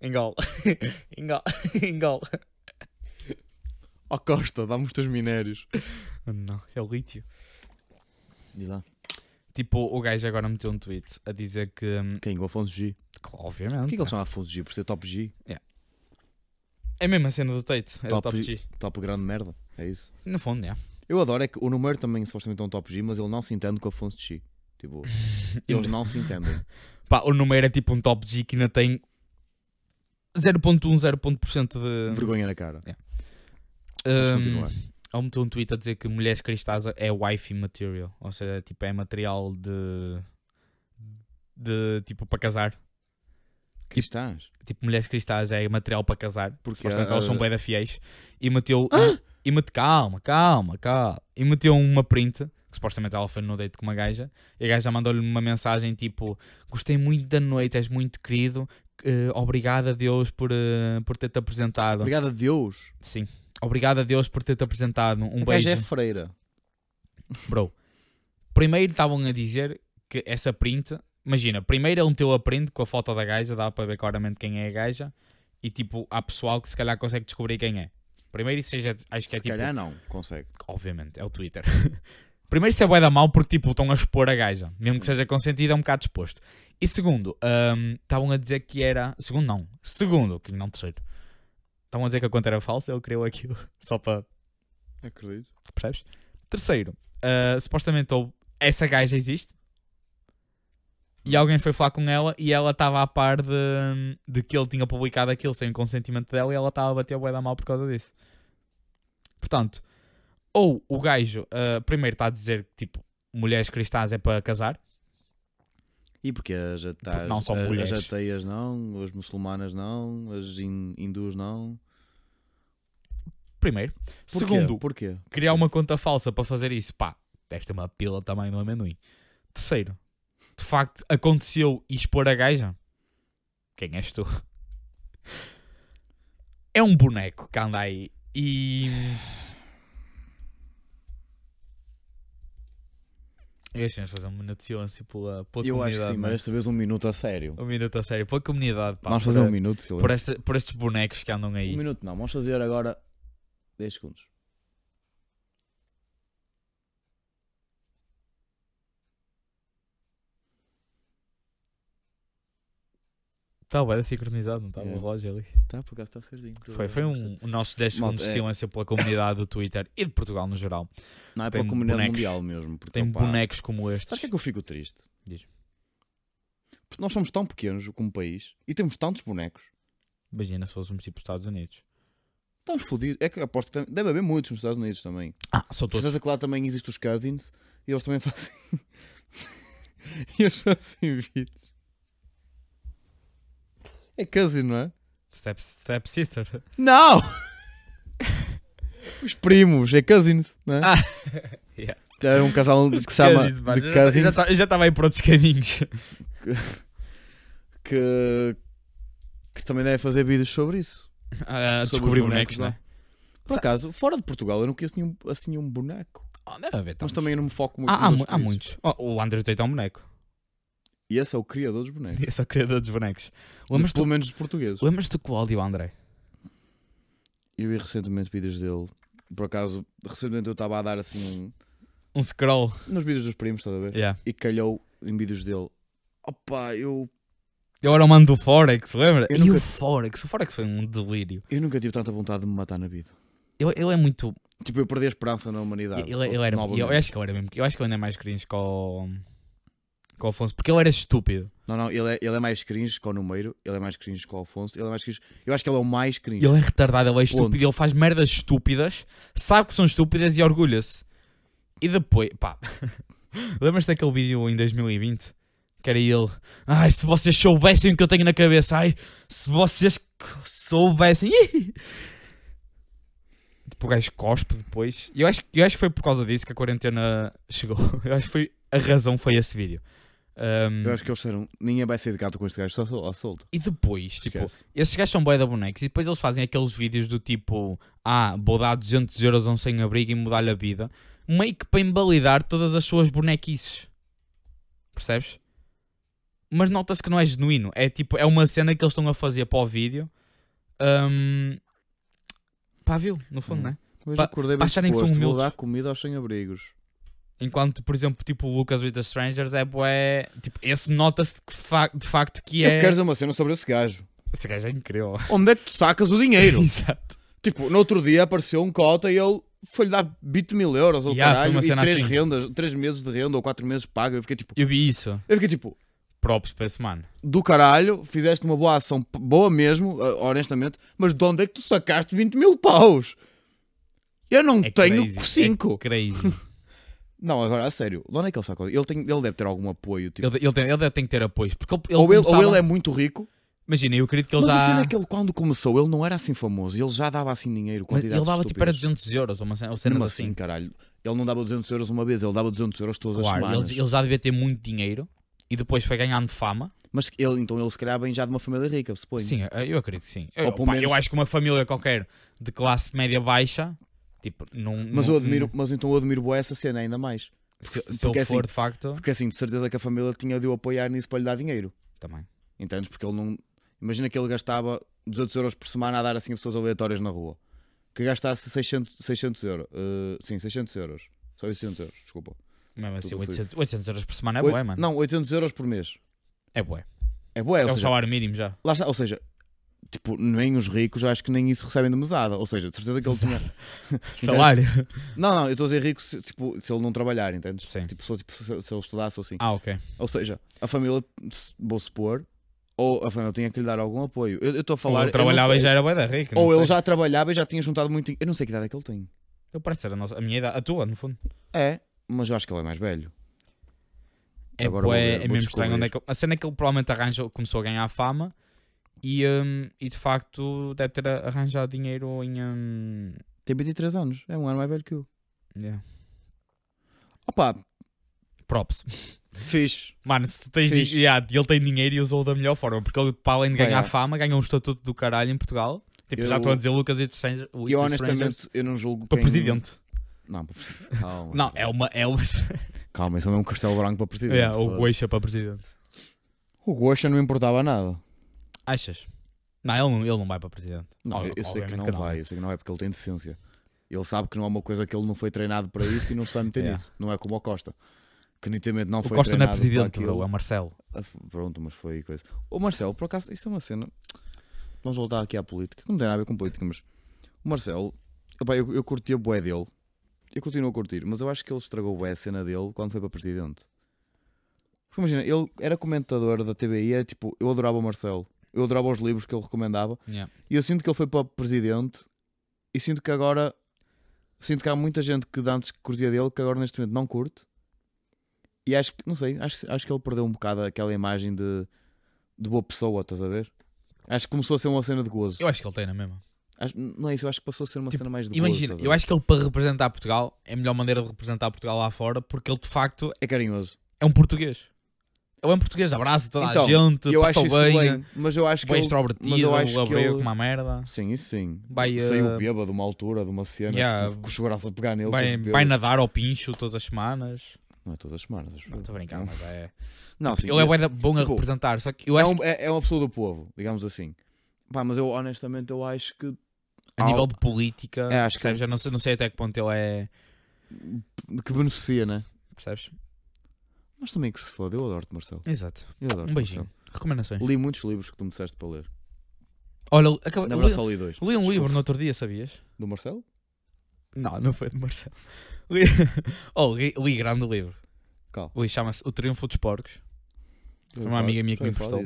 Speaker 2: Engol. Engol. Engol.
Speaker 1: Ó Costa, dá-me os teus minérios.
Speaker 2: Não, é o lítio.
Speaker 1: Diz lá.
Speaker 2: Tipo, o gajo agora meteu um tweet a dizer que, hum,
Speaker 1: Quem? O Afonso G.
Speaker 2: obviamente,
Speaker 1: Porquê que ele chama Afonso G? Por ser top G?
Speaker 2: é mesmo a cena do Tate, é do
Speaker 1: Top
Speaker 2: Top
Speaker 1: G.
Speaker 2: G.
Speaker 1: Top grande merda. É isso.
Speaker 2: No fundo, é.
Speaker 1: Eu adoro é que o número também supostamente é um top G, mas ele não se entende com o Afonso G. Tipo, eles não se entendem.
Speaker 2: Pá, o número é tipo um Top G que ainda tem 0.1, 0.% de...
Speaker 1: Vergonha na cara. Vamos continuar.
Speaker 2: Ele meteu um tweet a dizer que mulheres cristais é wifey material, ou seja, tipo, é material de. de tipo para casar.
Speaker 1: Cristãs.
Speaker 2: Tipo, mulheres cristais é material para casar, porque supostamente elas
Speaker 1: ah,
Speaker 2: são bem da fiéis. E meteu. E mete, calma, calma, calma. E meteu uma print, que supostamente ela foi no date com uma gaja, e a gaja mandou-lhe uma mensagem tipo: Gostei muito da noite, és muito querido, eh, obrigado a Deus por, eh, por ter-te apresentado.
Speaker 1: Obrigado a Deus.
Speaker 2: Sim. Obrigado a Deus por ter-te apresentado. Um
Speaker 1: a
Speaker 2: beijo.
Speaker 1: gaja é freira.
Speaker 2: Bro, primeiro estavam a dizer que essa print, imagina, primeiro ele meteu a print com a foto da gaja, dá para ver claramente quem é a gaja, e tipo, há pessoal que se calhar consegue descobrir quem é. Primeiro isso seja, acho que é
Speaker 1: Se
Speaker 2: tipo,
Speaker 1: calhar não, consegue.
Speaker 2: obviamente, é o Twitter. primeiro isso é bué da mal porque tipo, estão a expor a gaja, mesmo que seja consentido é um bocado exposto. E segundo, hum, estavam a dizer que era, segundo não, segundo, que não terceiro, estavam a dizer que a conta era falsa, ele criou aquilo, só para
Speaker 1: Acredito.
Speaker 2: percebes? Terceiro, ah, supostamente houve- essa gaja existe e alguém foi falar com ela e ela estava a par de, de que ele tinha publicado aquilo sem o consentimento dela e ela estava a bater bué da mal por causa disso. Portanto, ou o gajo ah, primeiro está a dizer que tipo, mulheres cristãs é para casar,
Speaker 1: E porque as, atas,
Speaker 2: não são
Speaker 1: as,
Speaker 2: mulheres.
Speaker 1: as ateias não, as muçulmanas não, as hin- hindus não.
Speaker 2: primeiro.
Speaker 1: Porquê?
Speaker 2: Segundo,
Speaker 1: Porquê?
Speaker 2: criar uma conta falsa para fazer isso, pá, deve ter uma pila também no amendoim. Terceiro, de facto aconteceu expor a gaja. Quem és tu? É um boneco que anda aí e. Eu acho que vamos fazer um minuto de silêncio pela, pela
Speaker 1: Eu acho
Speaker 2: comunidade.
Speaker 1: que sim,
Speaker 2: é?
Speaker 1: mas esta vez um minuto a sério.
Speaker 2: Um minuto a sério, pela comunidade. Pá,
Speaker 1: vamos
Speaker 2: por,
Speaker 1: fazer um minuto, de silêncio.
Speaker 2: por, esta- por estes bonecos que andam aí.
Speaker 1: Um minuto não, vamos fazer agora 10 segundos.
Speaker 2: Estava bem sincronizado, não estava
Speaker 1: É.
Speaker 2: o relógio ali.
Speaker 1: Tá, por acaso está certinho.
Speaker 2: Foi, foi um, o nosso 10
Speaker 1: Malta,
Speaker 2: segundos de silêncio pela comunidade do Twitter e de Portugal no geral.
Speaker 1: Não, é pela comunidade
Speaker 2: bonecos.
Speaker 1: mundial mesmo. Porque,
Speaker 2: Tem
Speaker 1: opá,
Speaker 2: bonecos como
Speaker 1: Sabe
Speaker 2: estes.
Speaker 1: o que é que eu fico triste?
Speaker 2: Diz.
Speaker 1: Porque nós somos tão pequenos como país e temos tantos bonecos.
Speaker 2: Imagina se fôssemos tipo Estados Unidos.
Speaker 1: Estamos fodidos. É que aposto que tem- deve haver muitos nos Estados Unidos também.
Speaker 2: Ah, são todos.
Speaker 1: Certeza que lá também existem os cousins e eles também fazem. e eles fazem vídeos. É cousin, não é?
Speaker 2: Step, step Sister.
Speaker 1: Não! os primos, é cousins, não é?
Speaker 2: Ah, yeah.
Speaker 1: É um casal que se chama
Speaker 2: Cousins,
Speaker 1: de
Speaker 2: Eu já-
Speaker 1: cousins
Speaker 2: já, eu já estava aí por outros caminhos.
Speaker 1: que, que também deve fazer vídeos sobre isso.
Speaker 2: Ah,
Speaker 1: Sobre
Speaker 2: descobrir
Speaker 1: os
Speaker 2: bonecos,
Speaker 1: bonecos,
Speaker 2: não
Speaker 1: não
Speaker 2: é?
Speaker 1: Por acaso, fora de Portugal, eu não conheço nenhum, assim nenhum boneco.
Speaker 2: Ah, deve haver
Speaker 1: Mas também eu não me foco muito
Speaker 2: Há, há, há muitos. Oh, o Andrew Tate é um boneco.
Speaker 1: E esse é o criador dos bonecos.
Speaker 2: Esse é o criador dos bonecos. Lembras-te
Speaker 1: Pelo menos dos portugueses.
Speaker 2: lembras do Cláudio André?
Speaker 1: Eu vi recentemente vídeos dele. Por acaso, recentemente eu estava a dar assim um...
Speaker 2: Um scroll.
Speaker 1: nos vídeos dos primos, estás a ver?
Speaker 2: Yeah.
Speaker 1: E calhou em vídeos dele. Opa, eu,
Speaker 2: Eu era o mano do Forex, lembra?
Speaker 1: Eu
Speaker 2: e
Speaker 1: nunca-
Speaker 2: o Forex? O Forex foi um delírio.
Speaker 1: eu nunca tive tanta vontade de me matar na vida.
Speaker 2: Ele, ele é muito.
Speaker 1: Tipo, eu perdi a esperança na humanidade.
Speaker 2: Ele, ele era,
Speaker 1: novamente.
Speaker 2: eu acho que ele era mesmo. Eu acho que ele ainda é mais cringe que o, que o Afonso. Porque ele era estúpido.
Speaker 1: Não, não, ele é, ele é mais cringe que o Numeiro, ele é mais cringe que o Alfonso, ele é mais cringe. Eu acho que ele é o mais cringe.
Speaker 2: Ele é retardado, ele é estúpido.
Speaker 1: Ponto.
Speaker 2: Ele faz merdas estúpidas, sabe que são estúpidas e orgulha-se. E depois, pá. Lembras-te daquele vídeo em 2020? Que era ele. Ai, se vocês soubessem o que eu tenho na cabeça. Ai, se vocês soubessem. Tipo, o gajo cospe depois. E eu acho, eu acho que foi por causa disso que a quarentena chegou. Eu acho que foi, a razão foi esse vídeo. Um,
Speaker 1: Eu acho que eles disseram, ninguém vai sair de gato com este gajo, só sol- a solto.
Speaker 2: E depois, tipo, esses gajos são bué da bonecos e depois eles fazem aqueles vídeos do tipo Ah, vou dar 200 euros a um sem-abrigo e mudar-lhe a vida Meio que para invalidar todas as suas bonequices Percebes? Mas nota-se que não é genuíno É tipo, é uma cena que eles estão a fazer para o vídeo um... Pá, viu? No fundo,
Speaker 1: Hum.
Speaker 2: não é?
Speaker 1: Hoje
Speaker 2: Pa-
Speaker 1: acordei bem
Speaker 2: acharem que são
Speaker 1: disposto, vou
Speaker 2: humildes.
Speaker 1: dar comida aos sem-abrigos.
Speaker 2: Enquanto, por exemplo, tipo o Lucas with the Strangers é bué. Tipo, esse nota-se fa- de facto que
Speaker 1: Eu
Speaker 2: é.
Speaker 1: quero dizer uma cena sobre esse gajo.
Speaker 2: Esse gajo é incrível.
Speaker 1: Onde é que tu sacas o dinheiro?
Speaker 2: Exato.
Speaker 1: tipo, no outro dia apareceu um cota e ele foi-lhe dar 20 mil euros ou
Speaker 2: Yeah,
Speaker 1: caralho e
Speaker 2: cena
Speaker 1: 3
Speaker 2: assim.
Speaker 1: rendas, 3 meses de renda ou 4 meses paga. Eu fiquei tipo,
Speaker 2: Eu vi isso.
Speaker 1: eu fiquei tipo,
Speaker 2: Props para esse mano.
Speaker 1: do caralho, fizeste uma boa ação, boa mesmo, uh, honestamente, mas de onde é que tu sacaste 20 mil paus? Eu não
Speaker 2: É
Speaker 1: tenho
Speaker 2: crazy.
Speaker 1: 5.
Speaker 2: É crazy.
Speaker 1: Não, agora a sério, de onde é que ele sacou? Ele, tem, ele deve ter algum apoio. Tipo,
Speaker 2: ele, ele, tem, ele deve ter que ter apoios. Porque ele, ele
Speaker 1: ou, ele, ou
Speaker 2: começava-
Speaker 1: ele é muito rico,
Speaker 2: Imagina, eu acredito que ele
Speaker 1: mas
Speaker 2: já.
Speaker 1: cena é que ele, quando começou, ele não era assim famoso. Ele já dava assim dinheiro.
Speaker 2: Mas
Speaker 1: quantidades
Speaker 2: ele dava tipo era
Speaker 1: estúpidas.
Speaker 2: 200 euros ou uma cena, ou cenas
Speaker 1: Mesmo
Speaker 2: assim.
Speaker 1: assim, caralho. Ele não dava 200 euros uma vez, ele dava 200 euros todas as
Speaker 2: Claro,
Speaker 1: semanas.
Speaker 2: ele, ele já devia ter muito dinheiro e depois foi ganhando fama.
Speaker 1: Mas ele, então ele se calhar vem já de uma família rica, suponho.
Speaker 2: Sim, eu eu acredito que sim. Eu,
Speaker 1: Ou pelo
Speaker 2: pá,
Speaker 1: menos-
Speaker 2: eu acho que uma família qualquer de classe média baixa, tipo, não.
Speaker 1: Mas, eu admiro, mas então eu admiro bué essa cena ainda mais.
Speaker 2: Se, se
Speaker 1: porque
Speaker 2: ele for
Speaker 1: assim-
Speaker 2: de facto,
Speaker 1: Porque assim, de certeza que a família tinha de o apoiar nisso para lhe dar dinheiro.
Speaker 2: também.
Speaker 1: Entendes? Porque ele não. Imagina que ele gastava 200 euros por semana a dar assim a pessoas aleatórias na rua. Que gastasse 600, 600 euros. Uh, sim, 600 euros. Só 800 euros, desculpa.
Speaker 2: Mesmo assim,
Speaker 1: Tudo
Speaker 2: 800, 800 euros por semana é bué, mano.
Speaker 1: Não, 800 euros por mês.
Speaker 2: É bué.
Speaker 1: É bué,
Speaker 2: É
Speaker 1: ou
Speaker 2: o salário mínimo já.
Speaker 1: lá está, ou seja, tipo, nem os ricos, eu acho que nem isso recebem de mesada. Ou seja, de certeza que ele tinha.
Speaker 2: Salário?
Speaker 1: Não, não, eu estou a dizer rico se, tipo, se ele não trabalhar, entendes?
Speaker 2: Sim.
Speaker 1: Tipo, só, tipo, se, se ele estudasse ou assim.
Speaker 2: Ah, ok.
Speaker 1: Ou seja, a família, se- vou supor, ou a família tinha que lhe dar algum apoio. Eu estou a
Speaker 2: Ou
Speaker 1: falar.
Speaker 2: ele
Speaker 1: eu não
Speaker 2: trabalhava e
Speaker 1: sei.
Speaker 2: já era bué da rica.
Speaker 1: Ou
Speaker 2: não
Speaker 1: ele
Speaker 2: sei.
Speaker 1: já trabalhava e já tinha juntado muito. Eu não sei que idade é que ele tem.
Speaker 2: Eu parece ser a, nossa, a minha idade, a tua, no fundo.
Speaker 1: É, mas eu acho que ele é mais velho.
Speaker 2: É,
Speaker 1: Agora vou
Speaker 2: bué,
Speaker 1: ver,
Speaker 2: é
Speaker 1: vou
Speaker 2: mesmo estranho onde é que ele- A cena é que ele provavelmente arranjou, começou a ganhar fama e, hum, e de facto deve ter arranjado dinheiro em. hum,
Speaker 1: Tem 23 anos, é um ano mais velho que eu.
Speaker 2: yeah.
Speaker 1: Opa,
Speaker 2: Props.
Speaker 1: fixe.
Speaker 2: Mano, se tu tens di- yeah, ele tem dinheiro e usou da melhor forma, porque ele, para além de ganhar
Speaker 1: yeah.
Speaker 2: fama, ganhou um estatuto do caralho em Portugal. Tipo, já
Speaker 1: Eu-
Speaker 2: estou a dizer Lucas e Strangers.
Speaker 1: E eu honestamente, eu não julgo.
Speaker 2: para
Speaker 1: quem-
Speaker 2: presidente.
Speaker 1: Não, para presidente. Calma.
Speaker 2: Não, é uma. É uma...
Speaker 1: Calma, isso é um castelo branco para presidente.
Speaker 2: yeah, o. Goixa para presidente.
Speaker 1: O Goxa não importava nada.
Speaker 2: Achas? Não, ele não, ele não vai para presidente.
Speaker 1: Não, eu, sei que
Speaker 2: obviamente
Speaker 1: não vai, eu sei que não é porque ele tem decência. Ele sabe que não é uma coisa que ele não foi treinado para isso e não se vai meter
Speaker 2: Yeah.
Speaker 1: nisso. Não é como o Costa. Que nitidamente não
Speaker 2: O
Speaker 1: foi
Speaker 2: Costa não é presidente,
Speaker 1: para
Speaker 2: bro, é Marcelo.
Speaker 1: Ah, Pronto, mas foi coisa. O Marcelo, por acaso, isso é uma cena. Vamos voltar aqui à política, que não tem nada a ver com política, mas o Marcelo, epá, eu, eu curti a bué dele. Eu continuo a curtir, mas eu acho que ele estragou bué a cena dele quando foi para presidente. Porque imagina, ele era comentador da TVI, era tipo, eu adorava o Marcelo. Eu adorava os livros que ele recomendava.
Speaker 2: Yeah.
Speaker 1: E eu sinto que ele foi para presidente e sinto que agora sinto que há muita gente que antes curtia dele que agora neste momento não curte. E acho que, não sei, acho, acho que ele perdeu um bocado aquela imagem de, de boa pessoa, estás a ver? Acho que começou a ser uma cena de gozo.
Speaker 2: Eu acho que ele tem na mesma.
Speaker 1: Acho- não é isso, eu acho que passou a ser uma
Speaker 2: Tipo,
Speaker 1: cena mais de
Speaker 2: Imagina, eu acho que ele para representar Portugal é a melhor maneira de representar Portugal lá fora porque ele de facto
Speaker 1: É carinhoso.
Speaker 2: é um português. Ele é um português, abraça toda
Speaker 1: Então,
Speaker 2: a gente,
Speaker 1: eu
Speaker 2: passou bem,
Speaker 1: bem, mas eu acho que
Speaker 2: bem
Speaker 1: ele,
Speaker 2: extrovertido,
Speaker 1: mas eu acho que ele-
Speaker 2: com uma merda.
Speaker 1: Sim, isso sim.
Speaker 2: Vai,
Speaker 1: Saiu
Speaker 2: eh,
Speaker 1: bêbado de uma altura, de uma cena,
Speaker 2: Yeah.
Speaker 1: tipo, com os segurança a pegar nele.
Speaker 2: Vai,
Speaker 1: todo
Speaker 2: vai nadar ao pincho todas as semanas.
Speaker 1: Não é todas as semanas. acho
Speaker 2: Não estou a brincar,
Speaker 1: Não.
Speaker 2: mas é.
Speaker 1: Não, sim,
Speaker 2: ele é da- bom a
Speaker 1: tipo,
Speaker 2: representar, só que eu
Speaker 1: é,
Speaker 2: acho
Speaker 1: um-
Speaker 2: que
Speaker 1: é- é uma pessoa do povo, digamos assim. Pá, mas eu honestamente eu acho que
Speaker 2: a nível de política,
Speaker 1: É, acho que-
Speaker 2: percebes? Eu não sei, não sei até que ponto ele é.
Speaker 1: que beneficia, né?
Speaker 2: Percebes?
Speaker 1: Mas também que se foda, eu adoro-te, Marcelo.
Speaker 2: Exato.
Speaker 1: Eu adoro
Speaker 2: Um beijinho. Recomendações.
Speaker 1: Li muitos livros que tu me disseste para ler.
Speaker 2: Olha, acabei,
Speaker 1: Na verdade só li dois.
Speaker 2: li um
Speaker 1: Desculpa.
Speaker 2: livro no outro dia, sabias?
Speaker 1: Do Marcelo?
Speaker 2: Não, não foi de Marcelo. Li, oh, li, li grande livro.
Speaker 1: Calma.
Speaker 2: Li, chama-se O Triunfo dos Porcos, Foi uma amiga minha que me emprestou.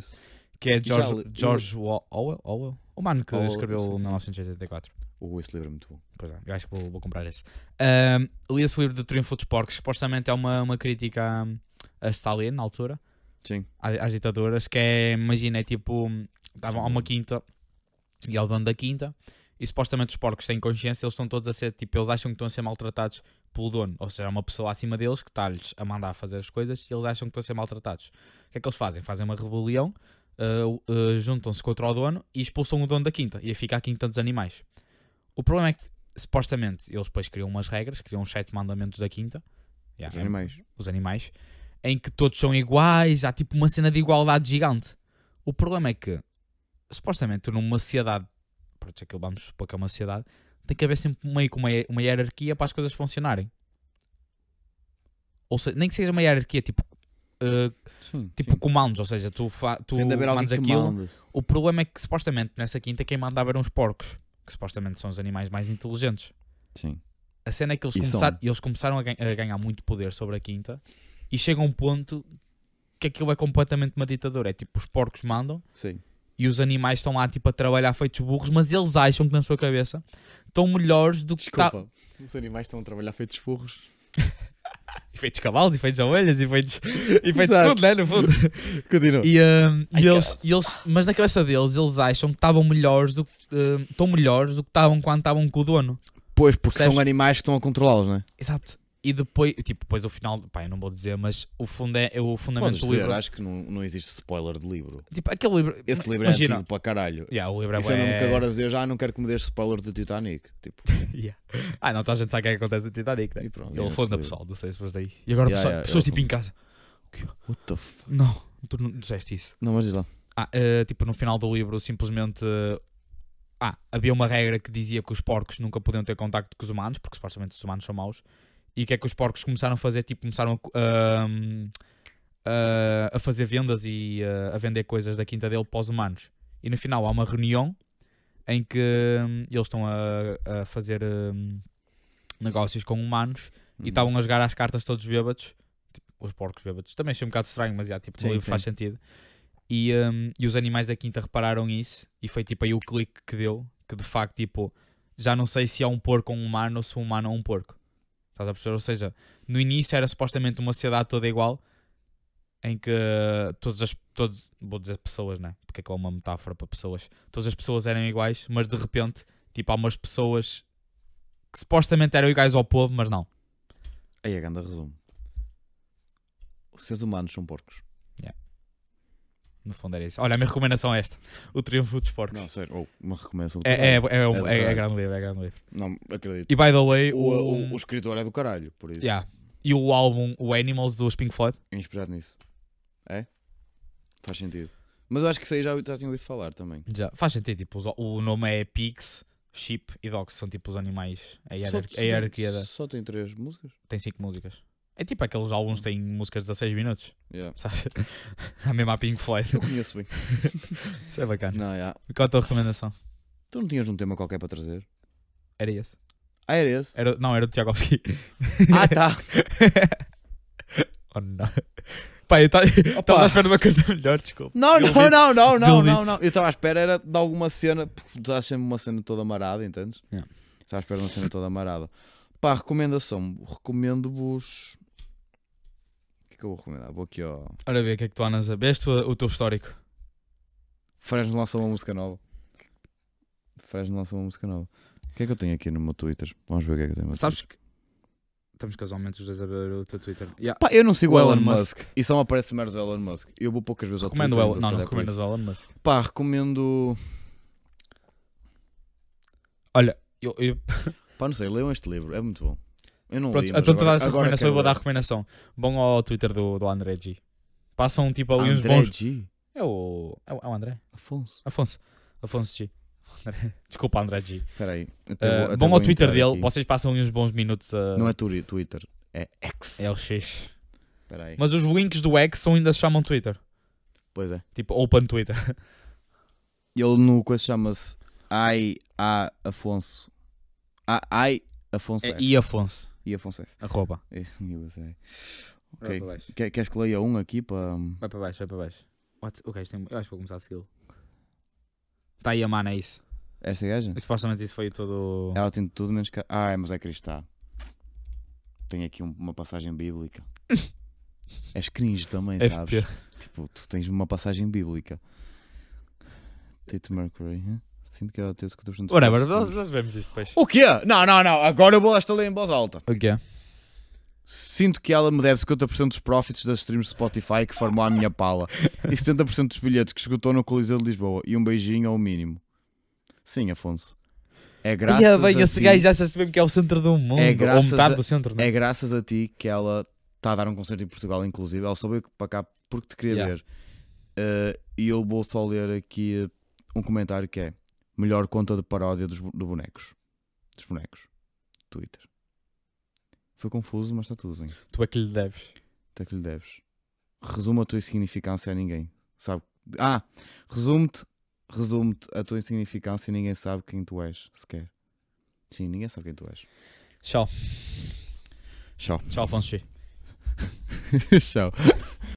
Speaker 2: que é George,
Speaker 1: li-
Speaker 2: George Orwell, Orwell? O mano que
Speaker 1: Orwell,
Speaker 2: escreveu
Speaker 1: é.
Speaker 2: 1984.
Speaker 1: Oh, esse livro é muito bom.
Speaker 2: Pois é, eu acho que vou, vou comprar esse. Ahm, li esse livro do Triunfo dos Porcos, que supostamente é uma, uma crítica a, Stalin, na altura,
Speaker 1: Sim.
Speaker 2: às, às ditaduras, que é, imagina, é tipo, estavam a uma quinta e ao dono da quinta, e supostamente os porcos têm consciência, eles estão todos a ser, tipo, eles acham que estão a ser maltratados pelo dono, ou seja, é uma pessoa acima deles que está-lhes a mandar fazer as coisas e eles acham que estão a ser maltratados. O que é que eles fazem? Fazem uma rebelião, uh, uh, juntam-se contra o dono e expulsam o dono da quinta, e fica a quinta dos animais. O problema é que, supostamente, eles depois criam umas regras, criam os sete mandamentos da quinta, Yeah,
Speaker 1: Os
Speaker 2: é-
Speaker 1: animais.
Speaker 2: os animais, em que todos são iguais, há tipo uma cena de igualdade gigante. O problema é que, supostamente, numa sociedade, pronto, aquilo vamos supor que é uma sociedade, tem que haver sempre meio que uma, uma hierarquia para as coisas funcionarem. ou seja, nem que seja uma hierarquia, tipo, uh,
Speaker 1: Sim,
Speaker 2: tipo
Speaker 1: sim.
Speaker 2: comandos, ou seja, tu, fa tu mandas
Speaker 1: que
Speaker 2: aquilo. O problema é que supostamente nessa quinta quem mandava eram os porcos, que supostamente são os animais mais inteligentes.
Speaker 1: Sim.
Speaker 2: A cena é que eles, começaram, eles começaram a, gan- a ganhar muito poder sobre a quinta e chega um ponto que aquilo é completamente uma ditadura. É tipo, os porcos mandam
Speaker 1: Sim.
Speaker 2: e os animais estão lá tipo a trabalhar feitos burros, mas eles acham que na sua cabeça estão melhores do que tá-
Speaker 1: Desculpa. Os animais estão a trabalhar feitos burros.
Speaker 2: e feitos cavalos, e feitos ovelhas, e feitos, e tudo, né? No fundo.
Speaker 1: Continua.
Speaker 2: E, hum, e eles, e eles- mas na cabeça deles, eles acham que estavam melhores do que hum, estão melhores do que estavam quando estavam com o dono.
Speaker 1: Pois, porque
Speaker 2: Percebes?
Speaker 1: são animais que estão a controlá-los, não é?
Speaker 2: Exato. E depois, tipo, depois o final, pá, eu não vou dizer, mas o, fundo é, o fundamento
Speaker 1: Podes
Speaker 2: do
Speaker 1: dizer,
Speaker 2: livro.
Speaker 1: acho que não, não existe spoiler de livro.
Speaker 2: Tipo, aquele livro.
Speaker 1: Esse livro é
Speaker 2: imagina,
Speaker 1: antigo para caralho.
Speaker 2: Yeah, o livro é
Speaker 1: Isso é mesmo que agora dizer, já não quero que me spoiler do Titanic. Tipo,
Speaker 2: Yeah. Ah, não, toda a gente sabe o que é que acontece no Titanic, né?
Speaker 1: e pronto.
Speaker 2: Ele
Speaker 1: é livro.
Speaker 2: pessoal, não sei se foste daí. E agora
Speaker 1: Yeah,
Speaker 2: pessoal-
Speaker 1: yeah,
Speaker 2: pessoas tipo em casa.
Speaker 1: What the f...
Speaker 2: Não, tu não disseste isso.
Speaker 1: Não, mas diz lá.
Speaker 2: Ah, eh, tipo, no final do livro, simplesmente. eh, ah, havia uma regra que dizia que os porcos nunca podiam ter contacto com os humanos, porque supostamente os humanos são maus. E o que é que os porcos começaram a fazer? Tipo, começaram a, a- fazer vendas e ah, a vender coisas da quinta dele para os humanos. E no final há uma reunião em que hum, eles estão a, a fazer hum, negócios com humanos
Speaker 1: Uhum.
Speaker 2: e estavam a jogar às cartas todos bêbados. Tipo, os porcos bêbados. Também achei um bocado estranho, mas já, tipo,
Speaker 1: Sim, sim.
Speaker 2: faz sentido. E, hum, e os animais da quinta repararam isso e foi tipo aí o clique que deu, que de facto, tipo, já não sei se é um porco ou um humano ou se um humano é um porco. Estás a perceber? Ou seja, no início era supostamente uma sociedade toda igual, em que todas as, todos, vou dizer pessoas, né? Porque é que é uma metáfora para pessoas. Todas as pessoas eram iguais, mas de repente, tipo, há umas pessoas que supostamente eram iguais ao povo, mas não.
Speaker 1: Aí a ganda resumo. Os seres humanos são porcos.
Speaker 2: No fundo era isso. Olha, a minha recomendação é esta: O Triunfo dos Porcos.
Speaker 1: Não, sério. Ou uma recomendação do
Speaker 2: É, é, é, um-
Speaker 1: É do
Speaker 2: é- é
Speaker 1: caralho.
Speaker 2: grande livro, é grande livro.
Speaker 1: Não, acredito.
Speaker 2: E by the way,
Speaker 1: O,
Speaker 2: o,
Speaker 1: o, o escritor é do caralho, por isso.
Speaker 2: yeah. e o álbum, o Animals dos Pink Floyd,
Speaker 1: É inspirado nisso. É? Faz sentido. Mas eu acho que isso aí já, já tinha ouvido falar também.
Speaker 2: já faz sentido. Tipo, os- o nome é Pigs, Sheep e Dogs, são tipo os animais. A, hierar-
Speaker 1: Só-
Speaker 2: a
Speaker 1: só tem-
Speaker 2: hierarquia da-
Speaker 1: Só tem três músicas?
Speaker 2: tem cinco músicas. É tipo aqueles álbuns que têm músicas de 16 minutos,
Speaker 1: Yeah.
Speaker 2: sabes? a mesma Pink Floyd.
Speaker 1: Eu conheço bem.
Speaker 2: Isso é bacana.
Speaker 1: Não, yeah.
Speaker 2: E qual é a tua recomendação?
Speaker 1: Tu não tinhas um tema qualquer para trazer?
Speaker 2: Era esse.
Speaker 1: Ah, era esse?
Speaker 2: Era, não, era do Tchaikovsky.
Speaker 1: ah, tá.
Speaker 2: oh, não. Pá, eu estava à espera de uma coisa melhor, desculpa.
Speaker 1: Não, não, não, não, não, não, não. Eu estava à espera era de alguma cena, porque tu estás sempre uma cena toda amarada, entendes?
Speaker 2: Yeah.
Speaker 1: Estava à espera de uma cena toda amarada. Pá, recomendação. Recomendo-vos. Que é que eu vou recomendar? Vou aqui ao.
Speaker 2: Ora ver o que é que tu andas a ver. O, teu histórico.
Speaker 1: Fresno lançou uma música nova. Fresno lançou uma música nova. O que é que eu tenho aqui no meu Twitter? Vamos ver o que é que eu tenho
Speaker 2: Sabes
Speaker 1: Twitter.
Speaker 2: que estamos casualmente os dois a ver o teu Twitter. Yeah.
Speaker 1: Pá, eu não sigo
Speaker 2: O
Speaker 1: Elon,
Speaker 2: Elon
Speaker 1: Musk. E só me aparece merda do Elon Musk. Eu vou poucas vezes ao
Speaker 2: Recomendo o
Speaker 1: Twitter.
Speaker 2: Elon.
Speaker 1: então
Speaker 2: Não, não
Speaker 1: é
Speaker 2: recomendas o Elon Musk.
Speaker 1: Pá, recomendo.
Speaker 2: Olha, eu, eu,
Speaker 1: Pá, não sei, leiam este livro. É muito bom. Eu não
Speaker 2: pronto,
Speaker 1: li,
Speaker 2: então essa
Speaker 1: agora
Speaker 2: recomendação, eu vou dar a recomendação. Vão ao Twitter do, do André G. Passam tipo ali uns
Speaker 1: André
Speaker 2: bons.
Speaker 1: G.
Speaker 2: É o, é o é o André.
Speaker 1: Afonso.
Speaker 2: Afonso. Afonso G. André. Desculpa, André G.
Speaker 1: Espera aí. até
Speaker 2: Uh,
Speaker 1: vou- até
Speaker 2: vão ao Twitter dele,
Speaker 1: aqui.
Speaker 2: vocês passam ali uns bons minutos a.
Speaker 1: Não é Turi- Twitter. É X.
Speaker 2: É o X.
Speaker 1: Espera aí.
Speaker 2: Mas os links do X são ainda se chamam Twitter.
Speaker 1: Pois é.
Speaker 2: Tipo, Open Twitter.
Speaker 1: Ele no coisa chama-se I A Afonso. A I Afonso
Speaker 2: É. I Afonso.
Speaker 1: I Afonso F.
Speaker 2: Arroba.
Speaker 1: É, Ok. Quer- Queres que leia um aqui para.
Speaker 2: Vai para baixo, vai para baixo. What? Ok, isto tem... eu acho que vou começar a segui-lo. Está aí a mana, é isso.
Speaker 1: Esta gaja?
Speaker 2: E supostamente isso foi todo.
Speaker 1: Ela tem tudo menos que. Ah, é, mas é cristã. Tem aqui um- uma passagem bíblica. És cringe também, sabes?
Speaker 2: FP.
Speaker 1: Tipo, tu tens uma passagem bíblica. Tate Mercury. hã? Sinto que ela teve 50% de
Speaker 2: Whatever,
Speaker 1: espaço.
Speaker 2: nós, nós vemos isso depois.
Speaker 1: O quê? Não, não, não. Agora eu vou esta ler em voz alta.
Speaker 2: O quê?
Speaker 1: Sinto que ela me deve 50% dos profits das streams de Spotify que formou a minha pala e 70% dos bilhetes que esgotou no Coliseu de Lisboa e um beijinho ao mínimo. Sim, Afonso. É graças
Speaker 2: Ia bem,
Speaker 1: a
Speaker 2: esse
Speaker 1: ti,
Speaker 2: gajo já se mesmo que é o centro do mundo.
Speaker 1: É
Speaker 2: ou metade
Speaker 1: a-
Speaker 2: do centro, não é?
Speaker 1: é graças a ti que ela está a dar um concerto em Portugal, inclusive. Ela veio para cá porque te queria
Speaker 2: Yeah.
Speaker 1: ver. Eh, e eu vou só ler aqui um comentário que é melhor conta de paródia dos, de bonecos. Dos bonecos. Twitter. Foi confuso, mas está tudo bem.
Speaker 2: Tu é que lhe deves.
Speaker 1: Até que lhe deves. Resume a tua insignificância a ninguém. Sabe? Ah! Resume-te resume-te a tua insignificância e ninguém sabe quem tu és, sequer. Sim, ninguém sabe quem tu és.
Speaker 2: Tchau.
Speaker 1: Tchau.
Speaker 2: Tchau, Afonso G.
Speaker 1: Tchau.